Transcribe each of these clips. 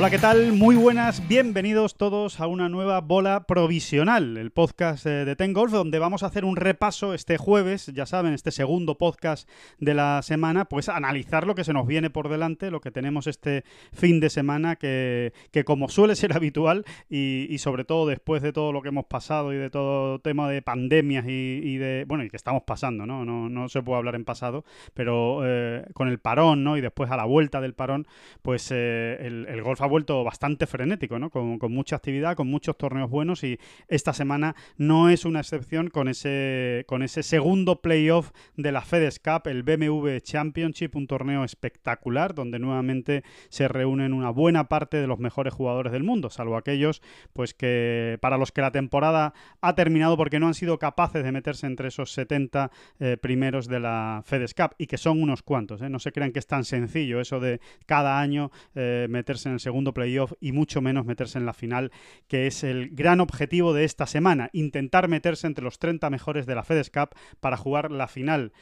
Hola, ¿qué tal? Muy buenas, bienvenidos todos a una nueva bola provisional, el podcast eh, de Ten Golf, donde vamos a hacer un repaso este jueves, ya saben, este segundo podcast de la semana, pues analizar lo que se nos viene por delante, lo que tenemos este fin de semana, que, que como suele ser habitual, y, y sobre todo después de todo lo que hemos pasado y de todo tema de pandemias y, y de, bueno, y que estamos pasando, ¿no? No, no se puede hablar en pasado, pero eh, con el parón, ¿no? Y después a la vuelta del parón, pues eh, el, el golf ha vuelto bastante frenético, ¿no? Con, mucha actividad, con muchos torneos buenos y esta semana no es una excepción con ese, con ese segundo playoff de la FedEx Cup, el BMW Championship, un torneo espectacular donde nuevamente se reúnen una buena parte de los mejores jugadores del mundo, salvo aquellos pues que para los que la temporada ha terminado porque no han sido capaces de meterse entre esos 70 eh, primeros de la FedEx Cup y que son unos cuantos, ¿eh? no se crean que es tan sencillo eso de cada año eh, meterse en el segundo playoff y mucho menos meterse en la final, que es el gran objetivo de esta semana, intentar meterse entre los 30 mejores de la FedEx Cup para jugar la final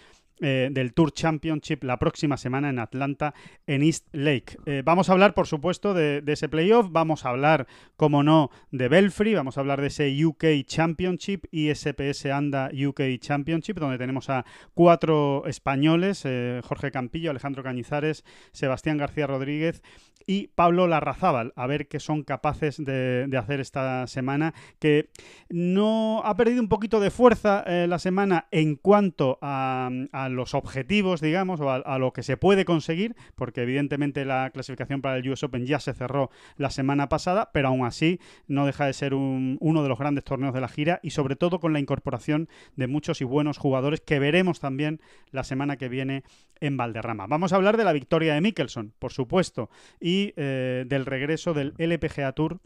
eh, del Tour Championship la próxima semana en Atlanta, en East Lake. Eh, vamos a hablar, por supuesto, de, ese playoff, vamos a hablar, como no, de Belfry, vamos a hablar de ese UK Championship y SPS Anda UK Championship, donde tenemos a cuatro españoles, eh, Jorge Campillo, Alejandro Cañizares, Sebastián García Rodríguez y Pablo Larrazábal, a ver qué son capaces de, hacer esta semana, que no ha perdido un poquito de fuerza eh, la semana en cuanto a, a los objetivos, digamos, o a, a, lo que se puede conseguir, porque evidentemente la clasificación para el US Open ya se cerró la semana pasada, pero aún así no deja de ser un, uno de los grandes torneos de la gira y sobre todo con la incorporación de muchos y buenos jugadores que veremos también la semana que viene en Valderrama. Vamos a hablar de la victoria de Mickelson, por supuesto, y eh, del regreso del LPGA Tour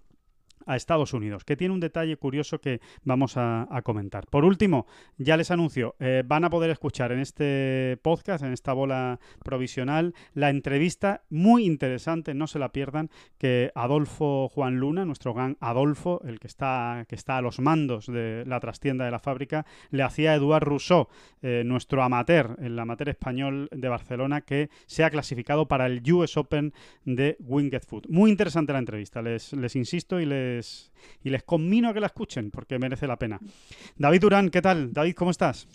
a Estados Unidos, que tiene un detalle curioso que vamos a, comentar. Por último, ya les anuncio, eh, van a poder escuchar en este podcast, en esta bola provisional, la entrevista muy interesante, no se la pierdan, que Adolfo Juan Luna, nuestro gran Adolfo, el que está, que está a los mandos de la trastienda de la fábrica, le hacía a Eduard Rousseau, eh, nuestro amateur, el amateur español de Barcelona, que se ha clasificado para el US Open de Winged Foot. Muy interesante la entrevista, les, les insisto y les y les conmino a que la escuchen porque merece la pena. David Durán, ¿qué tal? David, ¿cómo estás?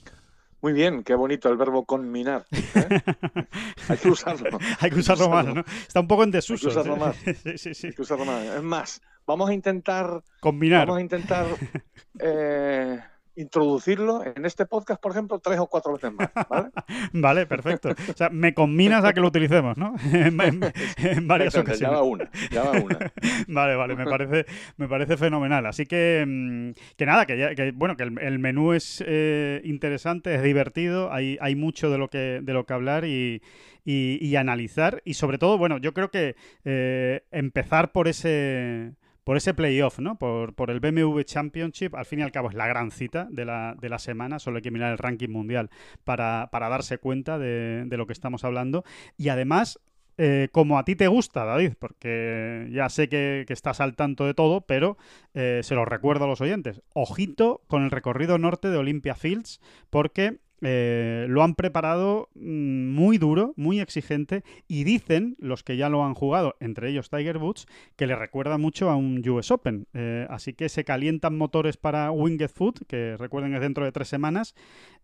Muy bien, qué bonito el verbo conminar. ¿eh? Hay que usarlo. Hay que usarlo más, ¿no? Está un poco en desuso. Hay que usarlo más. sí, sí, sí. Hay que usarlo más. Es más, vamos a intentar, Combinar. vamos a intentar eh, introducirlo en este podcast, por ejemplo, tres o cuatro veces más. ¿vale? Vale, perfecto. O sea, me combinas a que lo utilicemos, ¿no? en, en- en varias Ya ocasiones. va una, ya va una. Vale, vale, me parece, me parece fenomenal. Así que, mm, que nada, que, ya- que, bueno, que el, el menú es eh, interesante, es divertido, hay, hay mucho de lo que, de lo que hablar y, y- y analizar. Y sobre todo, bueno, yo creo que eh, empezar por ese. Por ese playoff, ¿no? Por, por el BMW Championship, al fin y al cabo es la gran cita de la, de la semana, solo hay que mirar el ranking mundial para, para darse cuenta de, de lo que estamos hablando. Y además, eh, como a ti te gusta, David, porque ya sé que, estás al tanto de todo, pero eh, se lo recuerdo a los oyentes. Ojito con el recorrido norte de Olympia Fields, porque eh, lo han preparado mm, muy duro, muy exigente, y dicen los que ya lo han jugado, entre ellos Tiger Woods, que le recuerda mucho a un US Open. Eh, así que se calientan motores para Winged Foot, que recuerden es dentro de tres semanas,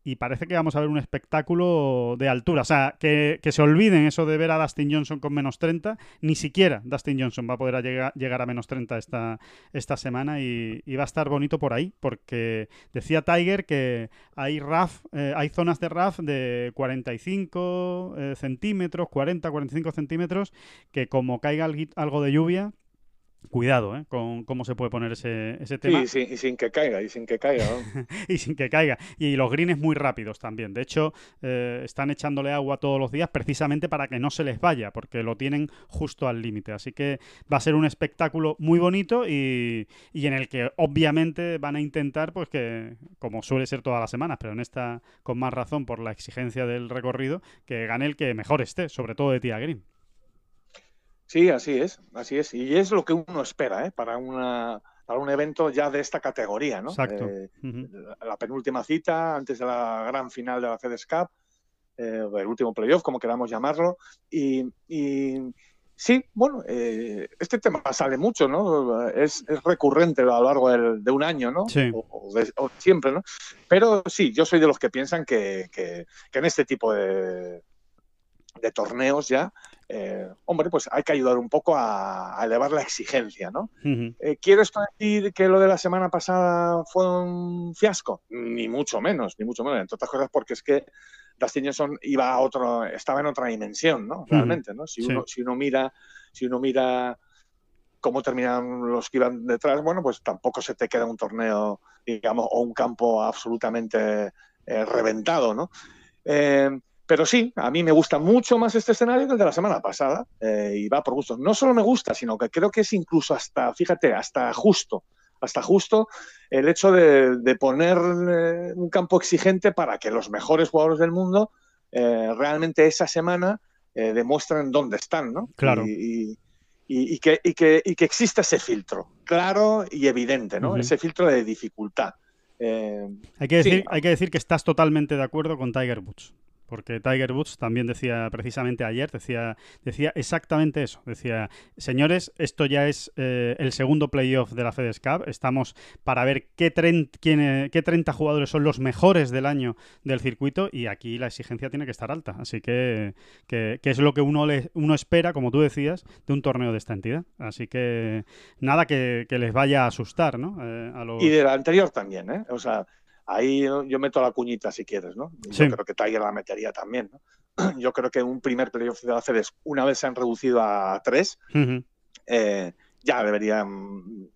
y parece que vamos a ver un espectáculo de altura. O sea, que, se olviden eso de ver a Dustin Johnson con menos 30. Ni siquiera Dustin Johnson va a poder llegar, a menos 30 esta, esta semana y, y va a estar bonito por ahí, porque decía Tiger que hay RAF, eh, hay zonas de RAF de 45 eh, centímetros, 40, 45 centímetros, que como caiga algo de lluvia, Cuidado, ¿eh? Con cómo se puede poner ese, ese tema. Sí, y sin que caiga, y sin que caiga. ¿no? y sin que caiga. Y los greens muy rápidos también. De hecho, eh, están echándole agua todos los días precisamente para que no se les vaya, porque lo tienen justo al límite. Así que va a ser un espectáculo muy bonito y, y en el que obviamente van a intentar, pues que, como suele ser todas las semanas, pero en esta con más razón por la exigencia del recorrido, que gane el que mejor esté, sobre todo de tía green. Sí, así es, así es. Y es lo que uno espera ¿eh? para, una, para un evento ya de esta categoría, ¿no? Exacto. Eh, la penúltima cita antes de la gran final de la FedEx Cup, eh, el último playoff, como queramos llamarlo. Y, y sí, bueno, eh, este tema sale mucho, ¿no? Es, es recurrente a lo largo del- de un año, ¿no? Sí. O, o de- o siempre, ¿no? Pero sí, yo soy de los que piensan que, que- que en este tipo de, de torneos ya, eh, hombre, pues hay que ayudar un poco a, a elevar la exigencia, ¿no? Ujú. Eh, ¿Quiero esto decir que lo de la semana pasada fue un fiasco? Ni mucho menos, ni mucho menos. Entre otras cosas porque es que Dustin Johnson iba a otro, estaba en otra dimensión, ¿no? Realmente, ¿no? Si Sí. uno, si uno mira, si uno mira cómo terminan los que iban detrás, bueno, pues tampoco se te queda un torneo, digamos, o un campo absolutamente eh, reventado, ¿no? Pero sí, a mí me gusta mucho más este escenario que el de la semana pasada eh, y va por gusto. No solo me gusta, sino que creo que es incluso hasta, fíjate, hasta justo, hasta justo el hecho de, de poner eh, un campo exigente para que los mejores jugadores del mundo eh, realmente esa semana demuestren dónde están, ¿no? Claro. Y, y- y- y que, y, que, y que exista ese filtro, claro y evidente, ¿no? Ese filtro de dificultad. Eh, Hay que, Sí. decir, hay que decir que estás totalmente de acuerdo con Tiger Woods. Porque Tiger Woods también decía precisamente ayer, decía, decía exactamente eso. Decía, señores, esto ya es eh, el segundo playoff de la FedEx Cup. Estamos para ver qué, tren- quién, eh, qué 30 jugadores son los mejores del año del circuito y aquí la exigencia tiene que estar alta. Así que, que, que es lo que uno, le, uno espera, como tú decías, de un torneo de esta entidad. Así que nada que, que les vaya a asustar, ¿no? Eh, a. Y del anterior también, ¿eh? O sea, ahí yo meto la cuñita si quieres, ¿no? Yo creo que Tiger la metería también, ¿no? Yo creo que un primer playoff de la FedEx, una vez se han reducido a tres, eh, ya debería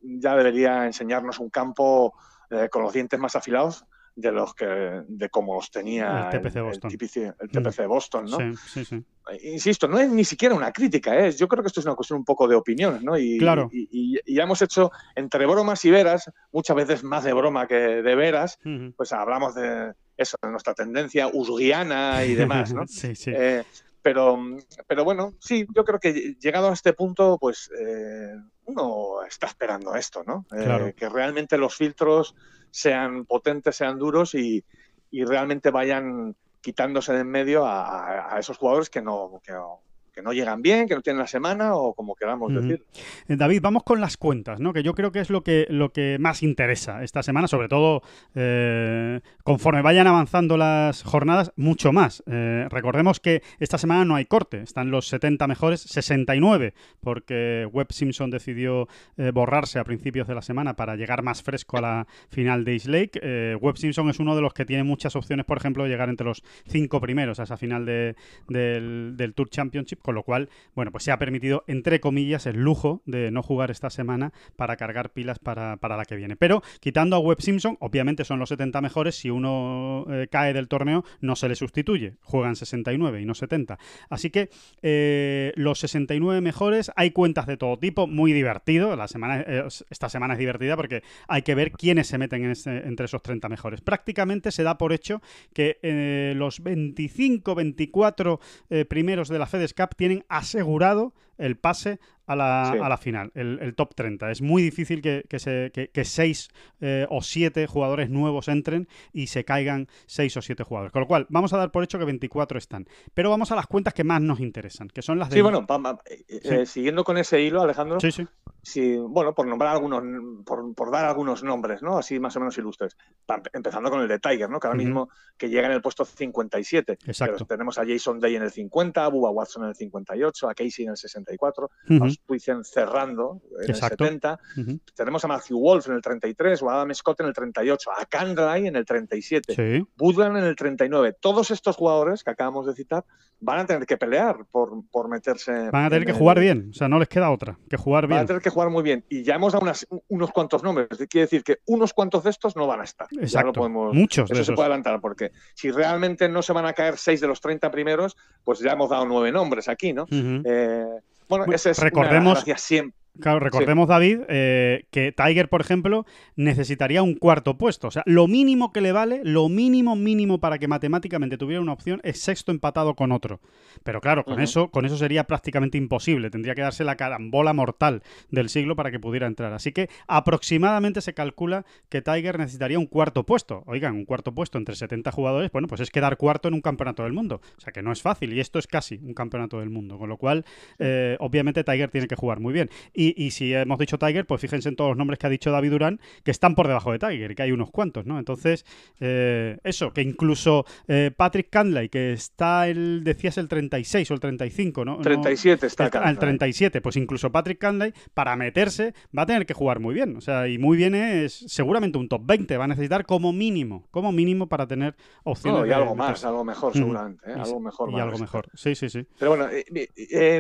ya debería enseñarnos un campo eh, con los dientes más afilados de los que de como los tenía El TPC Boston. Mm. TPC, el TPC Boston, ¿no? Sí, sí, sí. Insisto, no es ni siquiera una crítica, ¿eh? yo creo que esto es una cuestión un poco de opiniones, ¿no? Y, Claro. y, y- y ya hemos hecho entre bromas y veras, muchas veces más de broma que de veras, pues hablamos de eso, de nuestra tendencia usguiana y demás, ¿no? sí, sí. Eh, pero, pero bueno, sí, yo creo que llegado a este punto, pues eh, uno está esperando esto, ¿no? Eh. Que realmente los filtros sean potentes, sean duros y, y realmente vayan quitándose de en medio a, a- a esos jugadores que no, que, no- que no llegan bien, que no tienen la semana o como queramos decir. Eh, David, vamos con las cuentas, ¿no? Que yo creo que es lo que, lo que más interesa esta semana, sobre todo eh, conforme vayan avanzando las jornadas, mucho más. Eh, recordemos que esta semana no hay corte, están los 70 mejores, 69, porque Webb Simpson decidió eh, borrarse a principios de la semana para llegar más fresco a la final de East Lake. Eh, Webb Simpson es uno de los que tiene muchas opciones, por ejemplo, de llegar entre los cinco primeros a esa final de- del, del Tour Championship, con lo cual, bueno, pues se ha permitido, entre comillas, el lujo de no jugar esta semana para cargar pilas para, para la que viene. Pero quitando a Webb Simpson, obviamente son los 70 mejores, si uno eh, cae del torneo no se le sustituye, juegan 69 y no 70. Así que eh, los 69 mejores, hay cuentas de todo tipo, muy divertido, la semana, eh, esta semana es divertida porque hay que ver quiénes se meten entre esos 30 mejores. Prácticamente se da por hecho que los 25, 24 eh, primeros de la FedEx Cup tienen asegurado el pase a la, Sí. a la final, el, el top 30. Es muy difícil que, que, se, que, que seis eh, o siete jugadores nuevos entren y se caigan seis o siete jugadores. Con lo cual, vamos a dar por hecho que 24 están. Pero vamos a las cuentas que más nos interesan, que son las de... Sí, bueno, pa- pa- eh, eh, siguiendo con ese hilo, Alejandro, Sí, sí. Sí, bueno, por nombrar algunos, por, por dar algunos nombres, ¿no? Así más o menos ilustres. Pa- Empezando con el de Tiger, ¿no? Que ahora mismo que llega en el puesto 57. Exacto. Pero tenemos a Jason Day en el 50, a Bubba Watson en el 58, a Casey en el 34, Ujú, a Stuyven cerrando en Exacto. el 70, ujú. tenemos a Matthew Wolf en el 33 o a Adam Scott en el 38, a Candlay en el 37, Sí. Woodland en el 39. Todos estos jugadores que acabamos de citar van a tener que pelear por, por meterse. Van a tener en que el- jugar bien, o sea, no les queda otra que jugar Van a bien. tener que jugar muy bien. Y ya hemos dado unas- unos cuantos nombres. Quiere decir que unos cuantos de estos no van a estar. Ya Exacto. podemos, Muchos de eso se esos. puede adelantar, porque si realmente no se van a caer seis de los 30 primeros, pues ya hemos dado nueve nombres aquí, ¿no? Ujú. Eh, bueno, esa es recordemos- una siempre. Claro, recordemos, David, eh, que Tiger, por ejemplo, necesitaría un cuarto puesto. O sea, lo mínimo que le vale, lo mínimo mínimo para que matemáticamente tuviera una opción es sexto empatado con otro. Pero claro, con eso, con eso sería prácticamente imposible. Tendría que darse la carambola mortal del siglo para que pudiera entrar. Así que aproximadamente se calcula que Tiger necesitaría un cuarto puesto. Oigan, un cuarto puesto entre 70 jugadores, bueno, pues es quedar cuarto en un campeonato del mundo. O sea que no es fácil. Y esto es casi un campeonato del mundo. Con lo cual, eh, obviamente Tiger tiene que jugar muy bien. Y, y si hemos dicho Tiger, pues fíjense en todos los nombres que ha dicho David Durán, que están por debajo de Tiger, que hay unos cuantos, ¿no? Entonces, eh, eso, que incluso eh, Patrick Canlay, que está el, decías el 36 o el 35, ¿no? No- 37 está el, al 37, pues incluso Patrick Canlay, para meterse, va a tener que jugar muy bien. O sea, y muy bien es seguramente un top 20. Va a necesitar como mínimo, como mínimo para tener opciones. No, y de algo más, algo mejor, seguramente. ¿eh? Y- Algo mejor. Y algo mejor. Sí, sí, sí. Pero bueno,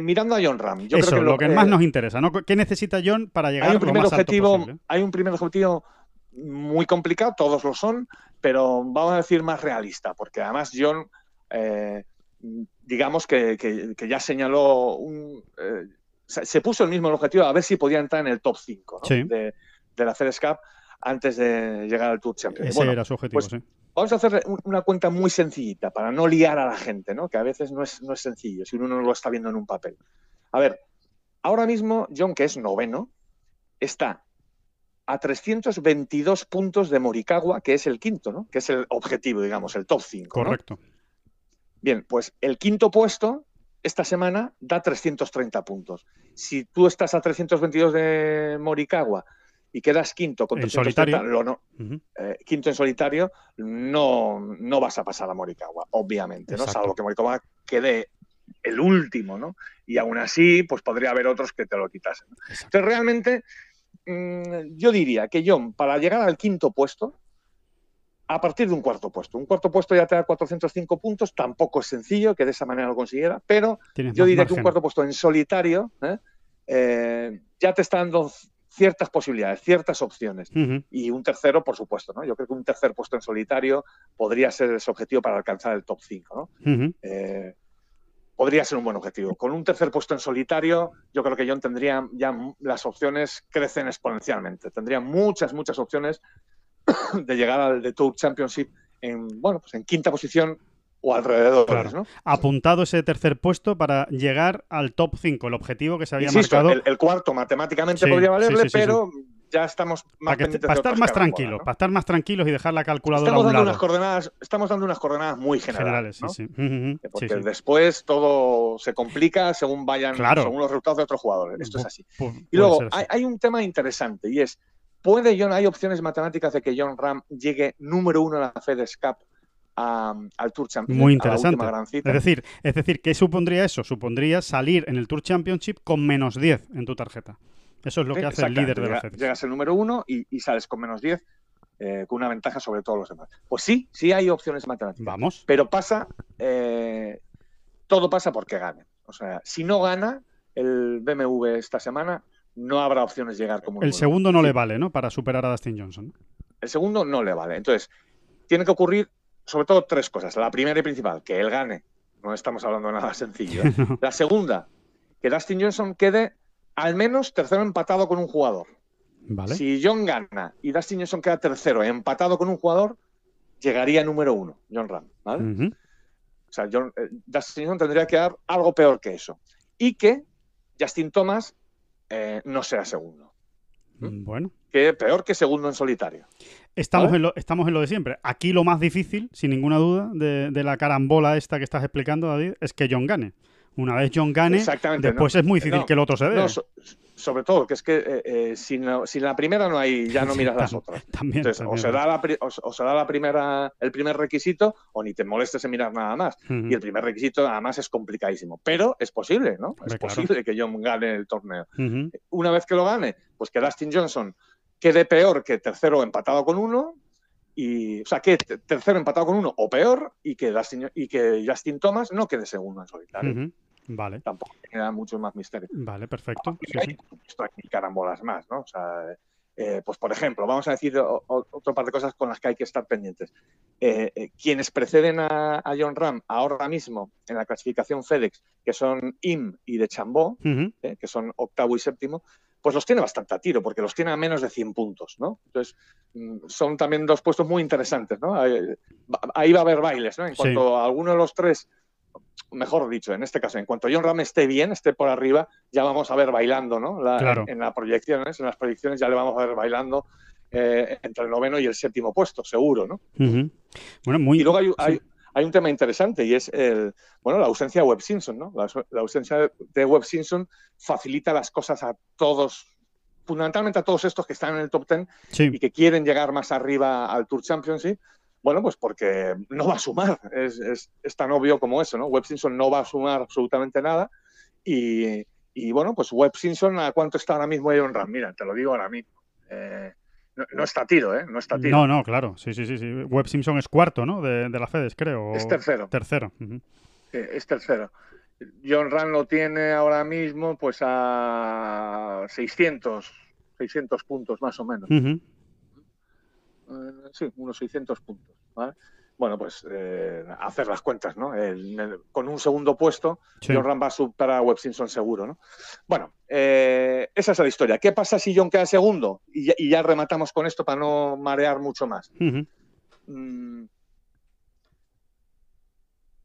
mirando a John Ram, yo Eso, creo que lo, que más nos interesa, ¿no? ¿Qué necesita John para llegar hay un lo primer alto objetivo, posible? hay un primer objetivo muy complicado, todos lo son, pero vamos a decir más realista, porque además John, eh, digamos que, que- que ya señaló un, eh, se se puso el mismo objetivo a ver si podía entrar en el top 5 ¿no? Sí. de, de la FedEx Cup antes de llegar al Tour Champions. Ese Bueno, era su objetivo, pues, sí. Vamos a hacer un- una cuenta muy sencillita para no liar a la gente, ¿no? que a veces no es, no es sencillo si uno no lo está viendo en un papel. A ver, ahora mismo John, que es noveno, está a 322 puntos de Morikawa, que es el quinto, ¿no? que es el objetivo, digamos, el top 5. Correcto. Bien, pues el quinto puesto esta semana da 330 puntos. Si tú estás a 322 de Morikawa y quedas quinto con En 330, solitario. lo no, eh, quinto en solitario, no, no vas a pasar a Morikawa, obviamente, ¿no? Exacto. Salvo que Morikawa quede el último, ¿no? Y aún así, pues podría haber otros que te lo quitasen. Entonces, realmente, mm, yo diría que John, para llegar al quinto puesto, a partir de un cuarto puesto, un cuarto puesto ya te da 405 puntos, tampoco es sencillo que de esa manera lo consiguiera, pero Tienes yo diría que un cuarto puesto en solitario ¿eh? Eh, ya te está dando ciertas posibilidades, ciertas opciones y un tercero, por supuesto, ¿no? Yo creo que un tercer puesto en solitario podría ser ese objetivo para alcanzar el top 5, ¿no? Eh, podría ser un buen objetivo. Con un tercer puesto en solitario, yo creo que John tendría ya las opciones crecen exponencialmente. Tendría muchas, muchas opciones de llegar al The Tour Championship en, bueno, pues en quinta posición o alrededor, Claro. ¿no? Apuntado ese tercer puesto para llegar al top 5, el objetivo que se había Insisto, marcado. el, el cuarto matemáticamente Sí, podría valerle, sí, sí, sí, pero ya estamos más para, que- para estar más tranquilos, ¿no? para estar más tranquilos y dejar la calculadora Estamos a un dando lado. unas coordenadas, estamos dando unas coordenadas muy generales. Porque Sí, después todo se complica según vayan, Claro. según los resultados de otros jugadores. Esto es así. pu- Y luego así. hay, hay un tema interesante y es, ¿puede John, hay opciones matemáticas de que John Ram llegue número uno en la FedEx Cup a- al Tour Championship? Muy a la interesante. última gran cita? Es decir, es decir, ¿qué supondría eso? Supondría salir en el Tour Championship con menos 10 en tu tarjeta. Eso es lo que hace el líder de la FedEx. Llegas el número uno y, y sales con menos 10, eh, con una ventaja sobre todos los demás. Pues sí, sí hay opciones matemáticas. Vamos. Pero pasa, eh, todo pasa porque gane. O sea, si no gana el BMW esta semana, no habrá opciones de llegar como El segundo no le vale, ¿no? Para superar a Dustin Johnson. El segundo no le vale. Entonces, tiene que ocurrir sobre todo tres cosas. La primera y principal, que él gane. No estamos hablando de nada sencillo. ¿eh? La segunda, que Dustin Johnson quede al menos tercero empatado con un jugador. Vale. Si John gana y Dustin Johnson queda tercero empatado con un jugador, llegaría número uno, John Ram. ¿vale? O sea, John, eh, Dustin Johnson tendría que dar algo peor que eso. Y que Justin Thomas eh, no sea segundo. Bueno. Que peor que segundo en solitario. Estamos en, lo, estamos en lo de siempre. Aquí lo más difícil, sin ninguna duda, de, de la carambola esta que estás explicando, David, es que John gane. Una vez John gane, después no. es muy difícil No, que el otro se dé. No, so- sobre todo, que es que eh, eh, sin, la, sin la primera no hay, ya no miras las otras. También, Entonces, o se, da la, o se- o se da la primera, el primer requisito o ni te molestes en mirar nada más. Y el primer requisito, además, es complicadísimo. Pero es posible, ¿no? Es claro. posible que John gane el torneo. Una vez que lo gane, pues que Dustin Johnson quede peor que tercero empatado con uno. Y, o sea, que te- tercero empatado con uno o peor y que, Dustin, y que Justin Thomas no quede segundo en solitario. Vale, Tampoco queda mucho más misterio. vale, perfecto. Sí, hay, sí. carambolas más, ¿no? O sea, eh, pues por ejemplo, vamos a decir o- o- otro par de cosas con las que hay que estar pendientes. Eh, eh, quienes preceden a, a John Ram ahora mismo en la clasificación FedEx, que son Im y de Chambó, que son octavo y séptimo, pues los tiene bastante a tiro, porque los tiene a menos de 100 puntos, ¿no? Entonces, mm, son también dos puestos muy interesantes, ¿no? Ahí, va- a haber bailes, ¿no? En Sí. cuanto a alguno de los tres, mejor dicho, en este caso, en cuanto John Ram esté bien, esté por arriba, ya vamos a ver bailando, ¿no? La- Claro. en, las proyecciones, en las proyecciones ya le vamos a ver bailando eh, entre el noveno y el séptimo puesto, seguro, ¿no? Bueno, muy. Y luego hay, sí. hay- hay un tema interesante y es el, bueno, la ausencia de Web Simpson, ¿no? La, la ausencia de Web Simpson facilita las cosas a todos, fundamentalmente a todos estos que están en el top 10 Sí. y que quieren llegar más arriba al Tour Championship. Bueno, pues porque no va a sumar, es, es- es tan obvio como eso, ¿no? Web Simpson no va a sumar absolutamente nada y, y, bueno, pues Web Simpson, ¿a cuánto está ahora mismo Iron Ram? Mira, te lo digo ahora mismo. Eh, no, no está tiro, ¿eh? No está tiro. No, no, claro. Sí, sí, sí, sí. Web Simpson es cuarto, ¿no? De, de la FedEx, creo. Es tercero. Tercero. Eh, es tercero. John Ram lo tiene ahora mismo pues a 600, 600 puntos más o menos. Ujú. Eh, sí, unos 600 puntos. ¿vale? Bueno, pues eh, hacer las cuentas, ¿no? El- el- con un segundo puesto, Sí. John Ram va a Simpson seguro, ¿no? Bueno, eh, esa es la historia. ¿Qué pasa si John queda segundo? Y ya, y ya rematamos con esto para no marear mucho más. Mm,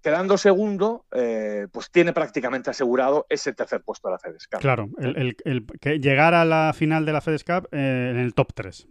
quedando segundo, eh, pues tiene prácticamente asegurado ese tercer puesto de la FedEx Cup. Claro, el, el- el- que llegar a la final de la FedEx Cup eh, en el top 3.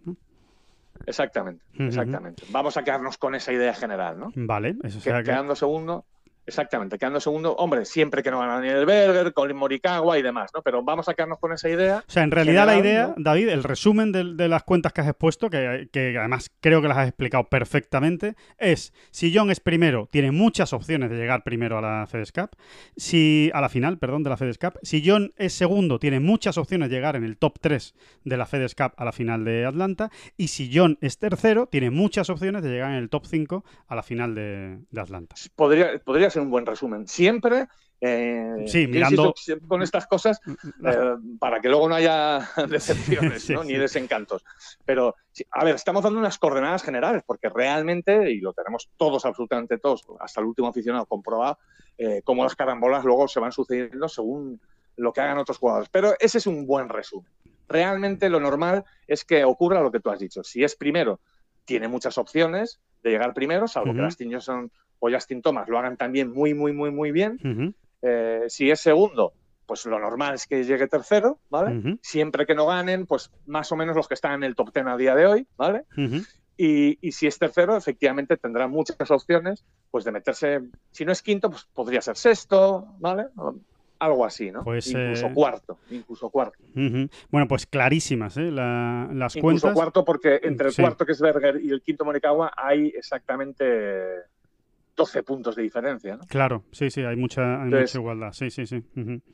Exactamente, exactamente. Vamos a quedarnos con esa idea general, ¿no? Vale, eso que... Quedando segundo, exactamente, quedando segundo, hombre, siempre que no gana Daniel Berger, Colin Morikawa y demás, ¿no? Pero vamos a quedarnos con esa idea. O sea, en realidad la idea, ¿no? David, el resumen de, de las cuentas que has expuesto, que, que además creo que las has explicado perfectamente, es si John es primero, tiene muchas opciones de llegar primero a la FedEx Cup, si a la final, perdón, de la FedEx Cup, si John es segundo, tiene muchas opciones de llegar en el top 3 de la FedEx Cup a la final de Atlanta, y si John es tercero, tiene muchas opciones de llegar en el top 5 a la final de, de Atlanta. Podría, podría ser un buen resumen. Siempre. eh, Sí, mirando- con estas cosas eh, para que luego no haya decepciones Sí, ¿no? sí. ni desencantos. Pero, a ver, estamos dando unas coordenadas generales, porque realmente, y lo tenemos todos, absolutamente todos, hasta el último aficionado comprobado, eh, cómo las carambolas luego se van sucediendo según lo que hagan otros jugadores. Pero ese es un buen resumen. Realmente lo normal es que ocurra lo que tú has dicho. Si es primero, tiene muchas opciones de llegar primero, salvo Ujú. que Dustin Johnson o Justin Thomas lo hagan también muy, muy, muy, muy bien. Eh, si es segundo, pues lo normal es que llegue tercero, ¿vale? Siempre que no ganen, pues más o menos los que están en el top 10 a día de hoy, ¿vale? Y, y si es tercero, efectivamente tendrá muchas opciones, pues de meterse, si no es quinto, pues podría ser sexto, ¿vale? Algo así, ¿no? Pues, incluso eh, cuarto, incluso cuarto. Bueno, pues clarísimas ¿eh? La- las Incluso cuentas. cuarto porque entre el Sí. cuarto que es Berger y el quinto Morikawa hay exactamente 12 puntos de diferencia, ¿no? Claro, sí, sí, hay mucha, hay Entonces- mucha igualdad. Sí, sí, sí.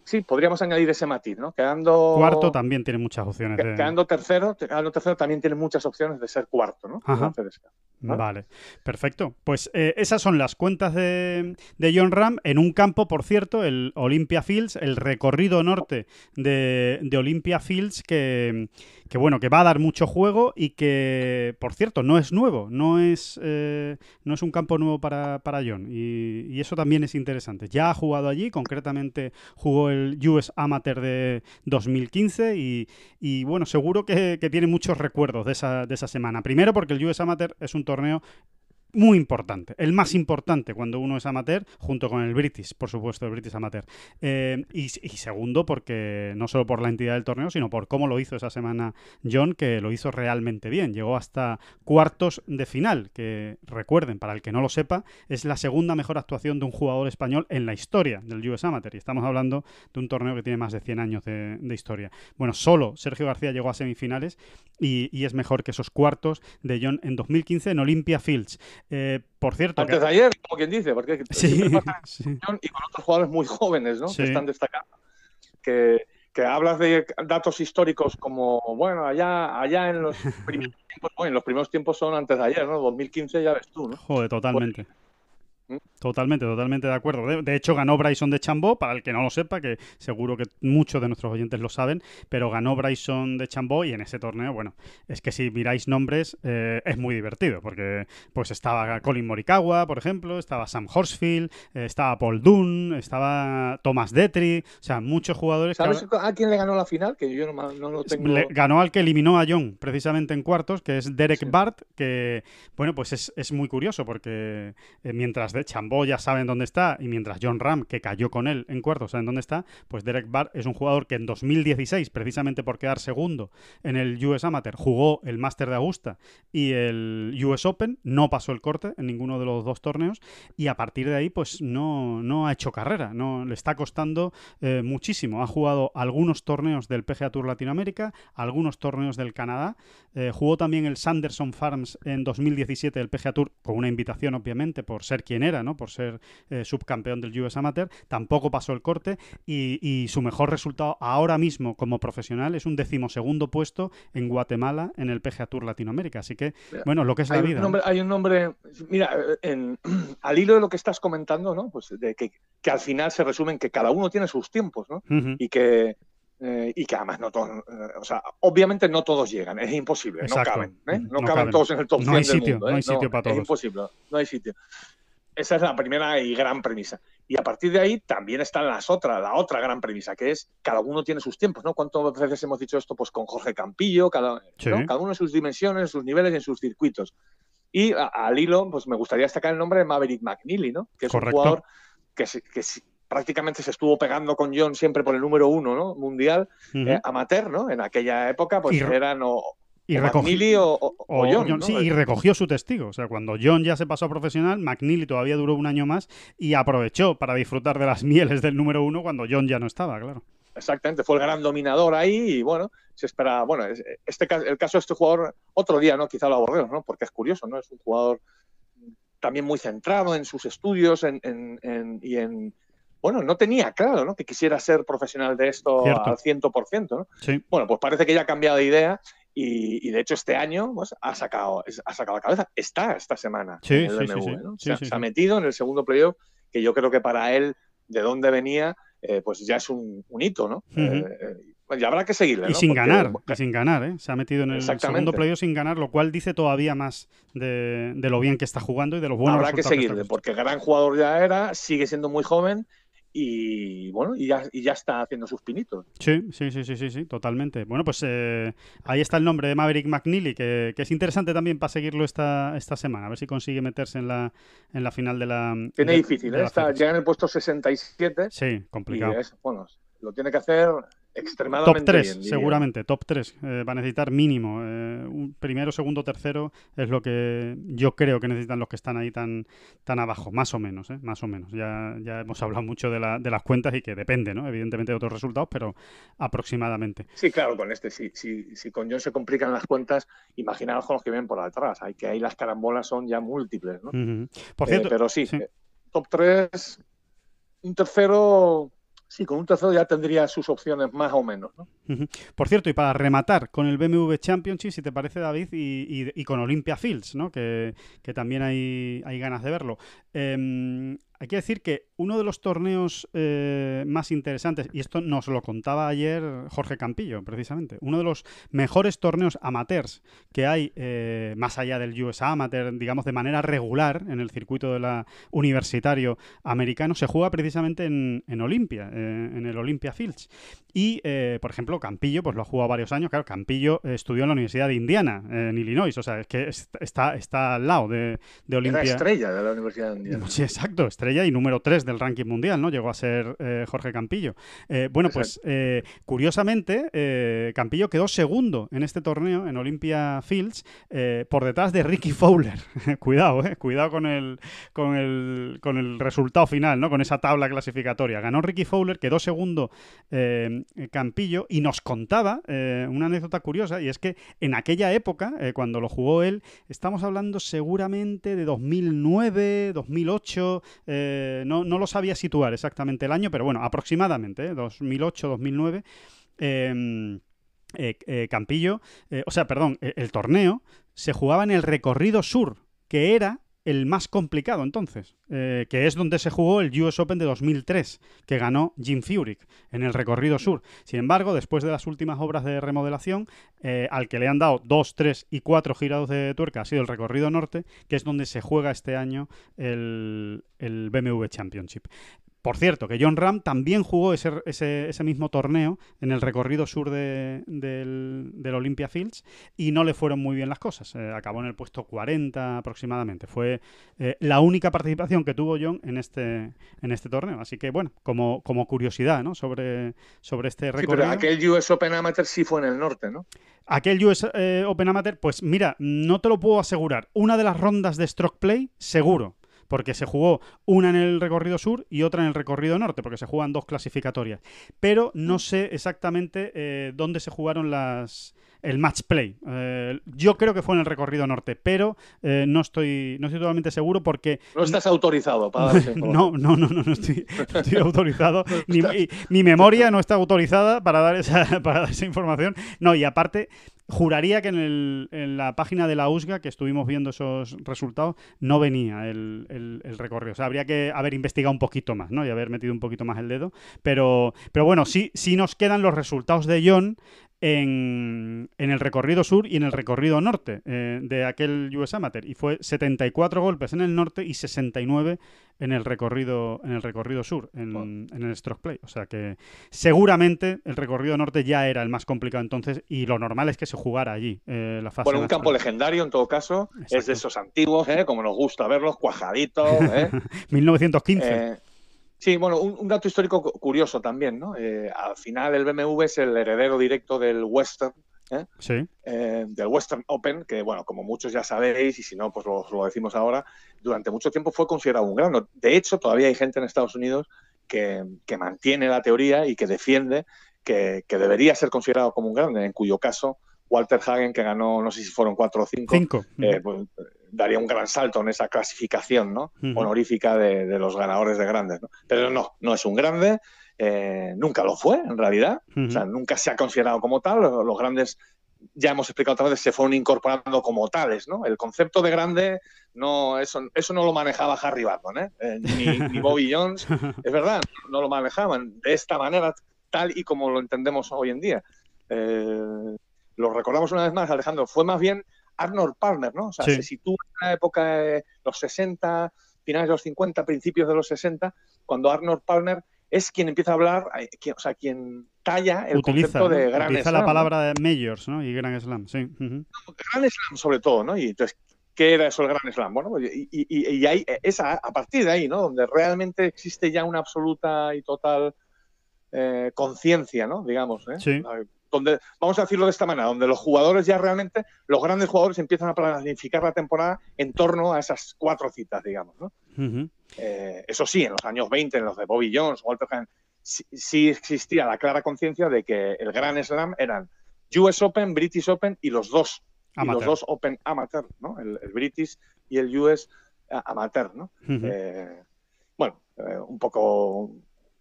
Sí, podríamos añadir ese matiz, ¿no? Quedando Cuarto también tiene muchas opciones. De- Quedando tercero, quedando tercero también tiene muchas opciones de ser cuarto, ¿no? Ajá. ¿vale? Vale, perfecto. Pues eh, esas son las cuentas de, de John Ram en un campo, por cierto, el Olympia Fields, el recorrido norte de, de Olympia Fields, que, que, bueno, que va a dar mucho juego y que, por cierto, no es nuevo, no es, eh, no es un campo nuevo para, para John. Y, y eso también es interesante. Ya ha jugado allí, concretamente jugó el US Amateur de 2015 y, y, bueno, seguro que, que tiene muchos recuerdos de esa, de esa semana. Primero porque el US Amateur es un torneo muy importante, el más importante cuando uno es amateur, junto con el British, por supuesto, el British Amateur. Eh, y, segundo, porque no solo por la entidad del torneo, sino por cómo lo hizo esa semana John, que lo hizo realmente bien. Llegó hasta cuartos de final, que recuerden, para el que no lo sepa, es la segunda mejor actuación de un jugador español en la historia del US Amateur. Y estamos hablando de un torneo que tiene más de 100 años de, de historia. Bueno, solo Sergio García llegó a semifinales y, y, es mejor que esos cuartos de John en 2015 en Olympia Fields. Eh, por cierto. Antes que... de ayer, como quien dice, porque sí, sí. y con otros jugadores muy jóvenes, ¿no? Sí. Que están destacando. Que, que, hablas de datos históricos como, bueno, allá, allá en los primeros tiempos, bueno, en los primeros tiempos son antes de ayer, ¿no? 2015 ya ves tú, ¿no? Joder, totalmente. Bueno, Totalmente, totalmente de acuerdo. De, de, hecho, ganó Bryson de Chambó, para el que no lo sepa, que seguro que muchos de nuestros oyentes lo saben, pero ganó Bryson de Chambó y en ese torneo, bueno, es que si miráis nombres, eh, es muy divertido, porque pues estaba Colin Morikawa, por ejemplo, estaba Sam Horsfield, eh, estaba Paul Dunn, estaba Thomas Detry, o sea, muchos jugadores. ¿Sabes que... a quién le ganó la final? Que yo no, no lo tengo. Le ganó al que eliminó a John, precisamente en cuartos, que es Derek sí. Bart, que, bueno, pues es, es muy curioso, porque eh, mientras de Chambó ya saben dónde está y mientras John Ram, que cayó con él en cuartos, saben dónde está, pues Derek Barr es un jugador que en 2016, precisamente por quedar segundo en el US Amateur, jugó el Master de Augusta y el US Open, no pasó el corte en ninguno de los dos torneos y a partir de ahí pues no, no ha hecho carrera, no le está costando eh, muchísimo. Ha jugado algunos torneos del PGA Tour Latinoamérica, algunos torneos del Canadá, eh, jugó también el Sanderson Farms en 2017 del PGA Tour con una invitación obviamente por ser quien era, ¿no? por ser eh, subcampeón del US Amateur, tampoco pasó el corte y, y, su mejor resultado ahora mismo como profesional es un decimosegundo puesto en Guatemala en el PGA Tour Latinoamérica. Así que, bueno, lo que es hay la vida. Un nombre, ¿no? Hay un nombre, mira, en, al hilo de lo que estás comentando, ¿no? Pues de que, que al final se resume en que cada uno tiene sus tiempos, ¿no? Uh -huh. Y que eh, y que además no todos, eh, o sea, obviamente no todos llegan, es imposible, Exacto. no caben, ¿eh? no, no, caben, caben todos en el top no hay 100 sitio, del mundo, no hay sitio para todos. Es imposible, no hay sitio. Esa es la primera y gran premisa. Y a partir de ahí también están las otras, la otra gran premisa, que es cada uno tiene sus tiempos, ¿no? ¿Cuántas veces hemos dicho esto? Pues con Jorge Campillo, cada, sí. ¿no? cada uno en sus dimensiones, en sus niveles, en sus circuitos. Y a, al hilo, pues me gustaría destacar el nombre de Maverick McNeely, ¿no? Que es Correcto. un jugador que, que, prácticamente se estuvo pegando con John siempre por el número uno, ¿no? Mundial, uh -huh. eh, amateur, ¿no? En aquella época, pues y, eran o, y o recogió, McNeely o, o, o John, John ¿no? sí, y recogió su testigo. O sea, cuando John ya se pasó a profesional, McNeely todavía duró un año más y aprovechó para disfrutar de las mieles del número uno cuando John ya no estaba, claro. Exactamente, fue el gran dominador ahí y bueno, se espera, bueno, este el caso de este jugador, otro día, ¿no? Quizá lo aborremos, ¿no? Porque es curioso, ¿no? Es un jugador también muy centrado en sus estudios en, en, en, y en, bueno, no tenía claro, ¿no? Que quisiera ser profesional de esto Cierto. al 100%, ¿no? Sí. Bueno, pues parece que ya ha cambiado de idea y, y, de hecho este año pues, ha, sacado, ha sacado la cabeza. Está esta semana sí, en el sí, se, se ha metido en el segundo playoff, que yo creo que para él, de dónde venía, eh, pues ya es un, un hito, ¿no? Uh -huh. eh, y habrá que seguirle. Y sin Porque, ganar, y sin ganar, ¿eh? Se ha metido en el segundo playoff sin ganar, lo cual dice todavía más de, de lo bien que está jugando y de los buenos Habrá que seguirle, porque gran jugador ya era, sigue siendo muy joven y bueno, y ya, y ya está haciendo sus pinitos. Sí, sí, sí, sí, sí, sí totalmente. Bueno, pues eh, ahí está el nombre de Maverick McNeely, que, que, es interesante también para seguirlo esta, esta semana, a ver si consigue meterse en la, en la final de la. Tiene de, difícil, de ¿eh? Está, llega en el puesto 67. Sí, complicado. Y es, bueno, lo tiene que hacer extremadamente top 3, bien, diría. seguramente, top 3. Eh, va a necesitar mínimo. Eh, un primero, segundo, tercero es lo que yo creo que necesitan los que están ahí tan, tan abajo, más o menos, ¿eh? más o menos. Ya, ya hemos hablado mucho de, la, de las cuentas y que depende, ¿no? evidentemente, de otros resultados, pero aproximadamente. Sí, claro, con este, si, si, si con John se complican las cuentas, imaginaos con los que vienen por atrás. Hay que ahí las carambolas son ya múltiples, ¿no? Uh -huh. Por cierto, eh, pero sí, sí. Top 3, un tercero sí, con un tercero ya tendría sus opciones más o menos. ¿no? Por cierto, y para rematar con el BMW Championship, si te parece, David, y, con Olympia Fields, ¿no? que, que también hay, hay, ganas de verlo. Eh, Hay que decir que uno de los torneos eh, más interesantes, y esto nos lo contaba ayer Jorge Campillo, precisamente, uno de los mejores torneos amateurs que hay, eh, más allá del US Amateur, digamos, de manera regular en el circuito de la universitario americano, se juega precisamente en, en Olimpia, eh, en el Olympia Fields. Y, eh, por ejemplo, Campillo, pues lo ha jugado varios años. Claro, Campillo estudió en la Universidad de Indiana, en Illinois. O sea, es que es- está, está al lado de, de Era Olimpia. estrella de la Universidad de Indiana. Sí, exacto, estrella y número 3 del ranking mundial, ¿no? Llegó a ser eh, Jorge Campillo. Eh, bueno, pues eh, curiosamente, Campillo quedó segundo en este torneo, en Olympia Fields, por detrás de Ricky Fowler. cuidado, eh, cuidado con el, con, el, con el resultado final, ¿no? Con esa tabla clasificatoria. Ganó Ricky Fowler, quedó segundo Campillo y nos contaba una anécdota curiosa y es que en aquella época, cuando lo jugó él, estamos hablando seguramente de 2009, 2008, eh, no, no lo sabía situar exactamente el año, pero bueno, aproximadamente, ¿eh? 2008, 2009. eh, eh, eh, Campillo, eh, o sea, perdón, eh, el torneo se jugaba en el recorrido sur, que era el más complicado entonces, eh, que es donde se jugó el US Open de 2003, que ganó Jim Furyk en el recorrido sur. Sin embargo, después de las últimas obras de remodelación, eh, al que le han dado dos, tres y cuatro girados de tuerca ha sido el recorrido norte, que es donde se juega este año el, el BMW Championship. Por cierto, que John Ram también jugó ese, ese, ese mismo torneo en el recorrido sur de- del, del Olympia Fields y no le fueron muy bien las cosas. Eh, acabó en el puesto 40 aproximadamente. Fue eh, la única participación que tuvo John en este, en este torneo. Así que, bueno, como, como curiosidad ¿no? sobre, sobre este Sí, recorrido. pero aquel US Open Amateur sí fue en el norte, ¿no? Aquel US eh, Open Amateur, pues mira, no te lo puedo asegurar. Una de las rondas de Stroke Play, seguro. Porque se jugó una en el recorrido sur y otra en el recorrido norte, porque se juegan dos clasificatorias. Pero no sé exactamente eh, dónde se jugaron las el match play. Eh, yo creo que fue en el recorrido norte, pero eh, no estoy no estoy totalmente seguro porque No estás autorizado para dar esa no, no, no, no, no estoy, no estoy autorizado. Ni, mi, mi memoria no está autorizada para dar esa, para dar esa información. No, y aparte, juraría que en, el- la página de la USGA, que estuvimos viendo esos resultados, no venía el recorrido. O sea, habría que haber investigado un poquito más, ¿no? Y haber metido un poquito más el dedo. Pero, pero bueno, sí, sí nos quedan los resultados de John en, en el recorrido sur y en el recorrido norte eh, de aquel US Amateur. Y fue 74 golpes en el norte y 69 en el recorrido, en el recorrido sur, en, en el stroke play. O sea que seguramente el recorrido norte ya era el más complicado entonces y lo normal es que se jugara allí eh, la fase. Bueno, un campo legendario en todo caso, es de esos antiguos, ¿eh? como nos gusta verlos, cuajaditos. ¿eh? 1915. Eh, sí, bueno, un, un dato histórico cu- curioso también, ¿no? Eh, al final el BMW es el heredero directo del Western, sí. eh, del Western Open, que bueno, como muchos ya sabéis, y si no, pues lo, lo decimos ahora, durante mucho tiempo fue considerado un grande. De hecho, todavía hay gente en Estados Unidos que, que mantiene la teoría y que defiende que, que debería ser considerado como un grande, en cuyo caso Walter Hagen, que ganó, no sé si fueron cuatro o cinco, Cinco. eh, pues, daría un gran salto en esa clasificación ¿no? Honorífica de, de los ganadores de grandes. ¿no? Pero no, no es un grande, eh, nunca lo fue en realidad, o sea, nunca se ha considerado como tal. Los, grandes, ya hemos explicado otras veces, se fueron incorporando como tales. ¿no? El concepto de grande, no, eso, eso no lo manejaba Harry Barton, ¿eh? Eh, ni, ni Bobby Jones, es verdad, no lo manejaban de esta manera, tal y como lo entendemos hoy en día. Eh, lo recordamos una vez más, Alejandro, fue más bien Arnold Palmer, ¿no? O sea, Sí. se sitúa en la época de los 60, finales de los 50, principios de los 60, cuando Arnold Palmer es quien empieza a hablar, eh, quien- o sea, quien talla el utiliza concepto de ¿no? Grand utiliza Slam. la ¿no? palabra de Majors ¿no? y Grand Slam. Sí. ujú. Grand Slam sobre todo, ¿no? Y entonces, ¿qué era eso el Grand Slam? Bueno, pues, y, y, y- y ahí, es a, a partir de ahí, ¿no? Donde realmente existe ya una absoluta y total eh, conciencia, ¿no? Digamos, ¿eh? Sí. Donde, vamos a decirlo de esta manera, donde los jugadores ya realmente, los grandes jugadores empiezan a planificar la temporada en torno a esas cuatro citas, digamos, ¿no? Eh, eso sí, en los años 20, en los de Bobby Jones, Walter Hagen, sí, sí existía la clara conciencia de que el Grand Slam eran US Open, British Open y los dos, y los dos Open Amateur, ¿no? El, el British y el US a- Amateur, ¿no? Eh, bueno, eh, un poco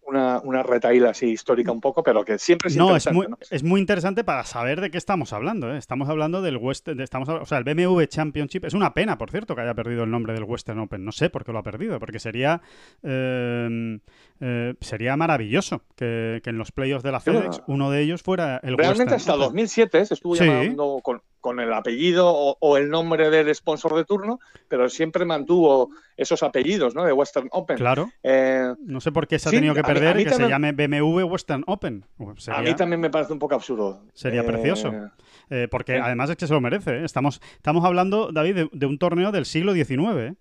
una, una retaíla así histórica un poco, pero que siempre es No, es interesante. muy, ¿no? es muy interesante para saber de qué estamos hablando. ¿eh? Estamos hablando del Western, de- estamos, o sea, el BMW Championship. Es una pena, por cierto, que haya perdido el nombre del Western Open. No sé por qué lo ha perdido, porque sería eh, eh, sería maravilloso que, que en los playoffs de la FedEx uno de ellos fuera el Realmente Western hasta Open. 2007 se estuvo Sí. llamando con, con el apellido o, o el nombre del sponsor de turno, pero siempre mantuvo esos apellidos, ¿no? De Western Open. Claro, Eh, no sé por qué se ha Sí, tenido que a mí- a perder mí que se llame BMW Western Open. A mí también me parece un poco absurdo. Sería Eh, precioso. Eh, porque además es que se lo merece. Estamos, estamos hablando, David, de, de un torneo del siglo XIX.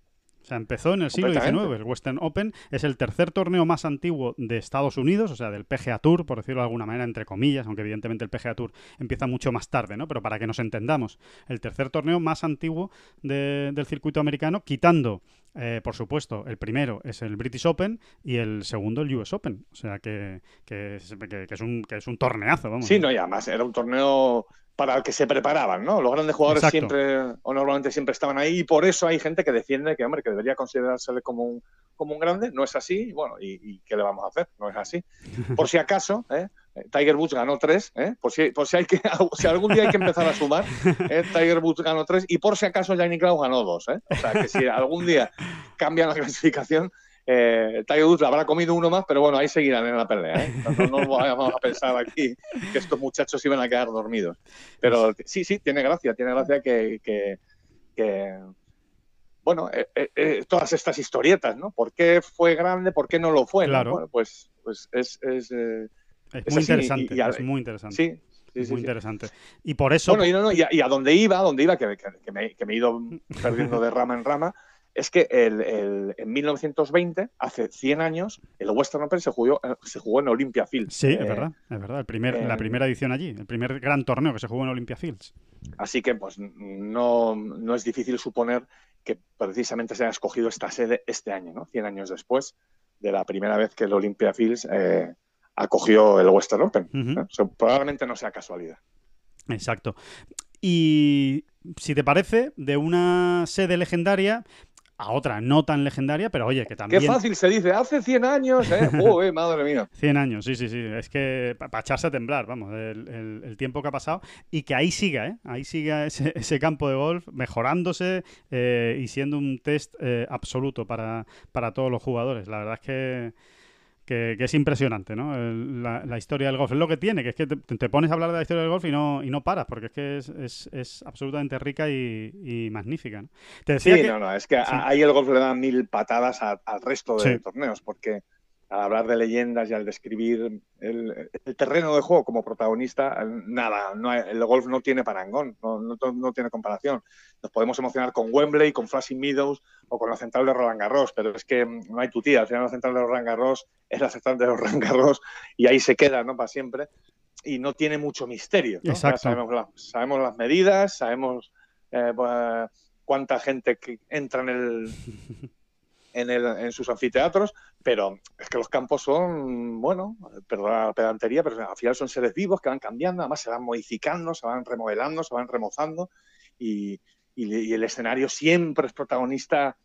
O sea, empezó en el siglo XIX. El Western Open es el tercer torneo más antiguo de Estados Unidos, o sea, del PGA Tour, por decirlo de alguna manera, entre comillas, aunque evidentemente el PGA Tour empieza mucho más tarde, ¿no? Pero para que nos entendamos, el tercer torneo más antiguo de- del circuito americano, quitando, eh, por supuesto, el primero es el British Open y el segundo el US Open. O sea, que, que, es, que- que es, un, que es un torneazo, vamos. Sí, no, y además era un torneo para el que se preparaban, ¿no? Los grandes jugadores Exacto. siempre, o normalmente siempre estaban ahí, y por eso hay gente que defiende que, hombre, que debería considerársele como un, como un grande. No es así, y bueno, y, y qué le vamos a hacer? No es así. Por si acaso, ¿eh? Tiger Woods ganó tres, ¿eh? por, si, por si, hay que, si algún día hay que empezar a sumar, ¿eh? Tiger Woods ganó tres, y por si acaso Yannick Klaus ganó dos. ¿eh? O sea, que si algún día cambian la clasificación, eh, Tiger Woods habrá comido uno más, pero bueno, ahí seguirán en la pelea. ¿eh? No, no, no vamos a pensar aquí que estos muchachos iban a quedar dormidos. Pero sí, sí, tiene gracia, tiene gracia que, que- que, bueno, eh, eh, eh, todas estas historietas, ¿no? ¿Por qué fue grande? ¿Por qué no lo fue? no? Claro. Bueno, pues, pues es, es, eh, Es Es muy así, interesante, y- y es muy interesante. sí, sí, muy sí. interesante. Y por eso, Bueno, y, no, no, y, a, y a donde iba, a donde iba, que, que- que me, que me he ido perdiendo de rama en rama, es que el, el- en 1920, hace 100 años, el Western Open se jugó, eh, se jugó en Olympia Fields. sí, Eh, es verdad, es verdad. El primer, la eh, primera edición allí, el primer gran torneo que se jugó en Olympia Fields. Así que pues no, no es difícil suponer que precisamente se haya escogido esta sede este año, ¿no? 100 años después de la primera vez que el Olympia Fields eh, acogió el Western Open. Ujú. ¿eh? O sea, probablemente no sea casualidad. Exacto. Y si te parece, de una sede legendaria a otra no tan legendaria, pero oye, que también... Qué fácil se dice, hace 100 años, ¿eh? Joder, madre mía. 100 años, sí, sí, sí. Es que para echarse a temblar, vamos, el, el- el tiempo que ha pasado y que ahí siga, ¿eh? Ahí siga ese, ese campo de golf mejorándose eh, y siendo un test eh, absoluto para, para todos los jugadores. La verdad es que, que, que es impresionante, ¿no? El- la, la historia del golf. Es lo que tiene, que es que te, te pones a hablar de la historia del golf y no, y no paras, porque es que es, es- es absolutamente rica y, y magnífica. ¿no? Te Sí, decía que... no, no, es que sí. ahí el golf le da mil patadas a- al resto de Sí. torneos, porque al hablar de leyendas y al describir el, el terreno de juego como protagonista, nada, no hay- el golf no tiene parangón, no, no, no tiene comparación. Nos podemos emocionar con Wembley, con Flushing Meadows o con la central de Roland Garros, pero es que no hay tu tía, al final la central de Roland Garros es la central de Roland Garros y ahí se queda, ¿no? Para siempre. Y no tiene mucho misterio. Exacto. sabemos, la- sabemos las medidas, sabemos eh, pues, cuánta gente que entra en el, en, el, en sus anfiteatros, pero es que los campos son, bueno, perdona la pedantería, pero al final son seres vivos que van cambiando, además se van modificando, se van remodelando, se van remozando y, y- y el escenario siempre es protagonista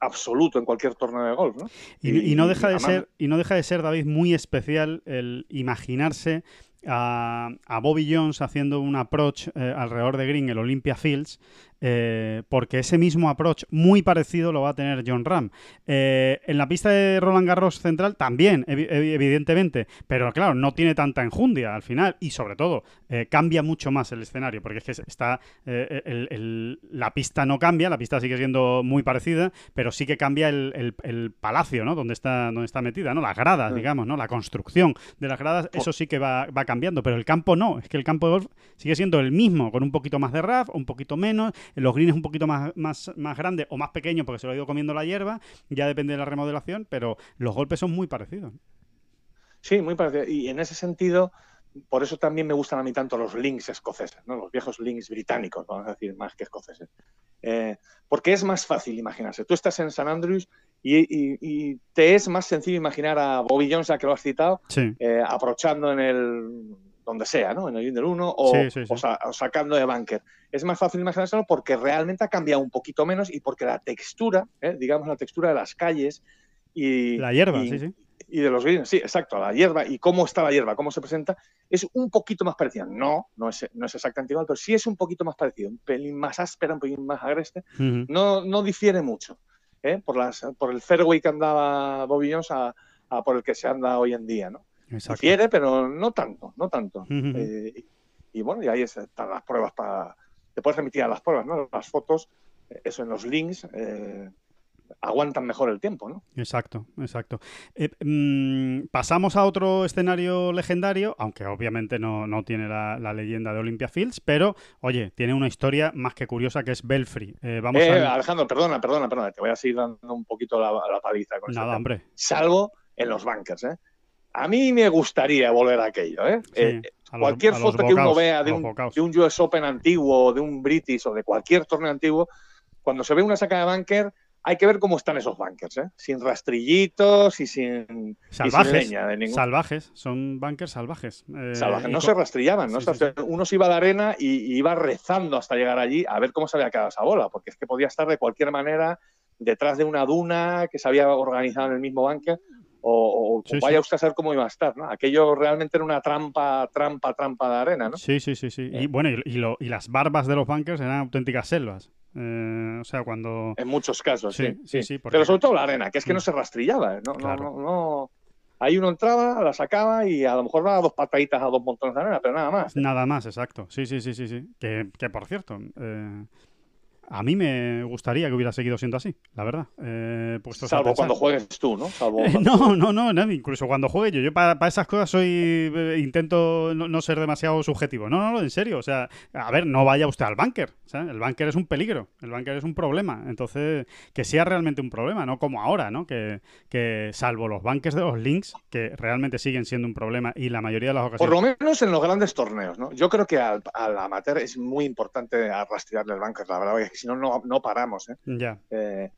absoluto en cualquier torneo de golf, ¿no? Y, y no deja de además- ser, y no deja de ser, David, muy especial el imaginarse a, a Bobby Jones haciendo un approach eh, alrededor de Green, el Olympia Fields, eh, porque ese mismo approach muy parecido lo va a tener John Ram. Eh, en la pista de Roland Garros Central también, evi- evi- evidentemente, pero claro, no tiene tanta enjundia al final y sobre todo eh, cambia mucho más el escenario, porque es que está el- el- la pista no cambia, la pista sigue siendo muy parecida, pero sí que cambia el, el- el palacio, ¿no? Donde está, donde está metida, ¿no? Las gradas, Mm. digamos, ¿no? La construcción de las gradas, eso sí que va, va cambiando, pero el campo no, es que el campo de golf sigue siendo el mismo, con un poquito más de RAF, un poquito menos, los greens un poquito más, más, más grandes o más pequeños porque se lo ha ido comiendo la hierba, ya depende de la remodelación, pero los golpes son muy parecidos. Sí, muy parecido. Y en ese sentido, por eso también me gustan a mí tanto los links escoceses, ¿no? los viejos links británicos, vamos a decir, más que escoceses. Eh, porque es más fácil imaginarse. Tú estás en San Andrews y, y- y te es más sencillo imaginar a Bobby Jones, a que lo has citado, Sí, eh, aprochando en el donde sea, ¿no? En el Inder 1 o, Sí, sí, sí. o sa- o sacando de bunker. Es más fácil imaginárselo porque realmente ha cambiado un poquito menos y porque la textura, ¿eh? digamos la textura de las calles y, la hierba, y- sí, sí. y de los greens, sí, exacto, la hierba y cómo está la hierba, cómo se presenta, es un poquito más parecida. No, no es, no es exactamente igual, pero sí es un poquito más parecido, un pelín más áspera, un pelín más agreste. No, no difiere mucho ¿eh? por, las, por el fairway que andaba Bobby Jones a, a por el que se anda hoy en día, ¿no? Exacto. Difiere, pero no tanto, no tanto. Eh, y, y bueno, y ahí están las pruebas para... Te puedes remitir a las pruebas, ¿no? Las fotos, eh, eso en los links, eh, aguantan mejor el tiempo, ¿no? Exacto, exacto. Eh, mm, pasamos a otro escenario legendario, aunque obviamente no, no tiene la, la leyenda de Olympia Fields, pero oye, tiene una historia más que curiosa que es Belfry. Eh, vamos Eh, a... Alejandro, perdona, perdona, perdona, te voy a seguir dando un poquito la, la paliza con Nada, hombre. Salvo en los bunkers, ¿eh? A mí me gustaría volver a aquello, ¿eh? Sí, Eh, a los- cualquier a foto que uno vea de un, de un US Open antiguo, de un British o de cualquier torneo antiguo, cuando se ve una saca de bunker, hay que ver cómo están esos bunkers, ¿eh? Sin rastrillitos y sin, y sin Salvajes, leña de ningún salvajes, son bunkers salvajes. Eh, salvaje. y No se rastrillaban, ¿no? Sí, O sea, Uno se iba a la arena y, y iba rezando hasta llegar allí a ver cómo se había quedado esa bola, porque es que podía estar de cualquier manera detrás de una duna que se había organizado en el mismo bunker, o, o Sí, vaya sí. usted a saber cómo iba a estar, ¿no? Aquello realmente era una trampa, trampa, trampa de arena, ¿no? Sí, sí, sí, sí. Y Eh. bueno, y, y lo- y las barbas de los bunkers eran auténticas selvas. Eh, o sea, cuando... En muchos casos, Sí, sí. sí, sí, porque- Pero sobre todo la arena, que es que Mm. no se rastrillaba, ¿eh? no, no, Claro. no, no. Ahí uno entraba, la sacaba y a lo mejor daba dos pataditas a dos montones de arena, pero nada más. Nada más, exacto. Sí, sí, sí, sí, sí. Que, que, por cierto, eh, a mí me gustaría que hubiera seguido siendo así, la verdad. Eh, Salvo cuando juegues tú, ¿no? Salvo Eh, no, no, no, no, incluso cuando juegue yo. Yo para, para esas cosas soy eh, intento no, no ser demasiado subjetivo. No, no, no, en serio. O sea, a ver, no vaya usted al bunker. ¿sabes? El bunker es un peligro. El bunker es un problema. Entonces, que sea realmente un problema, no como ahora, ¿no? Que, que salvo los bunkers de los links, que realmente siguen siendo un problema y la mayoría de las Por ocasiones. lo menos en los grandes torneos, ¿no? Yo creo que al, al amateur es muy importante rastrearle el bunker, la verdad, si no, no, no paramos, ¿eh? Ya, Eh,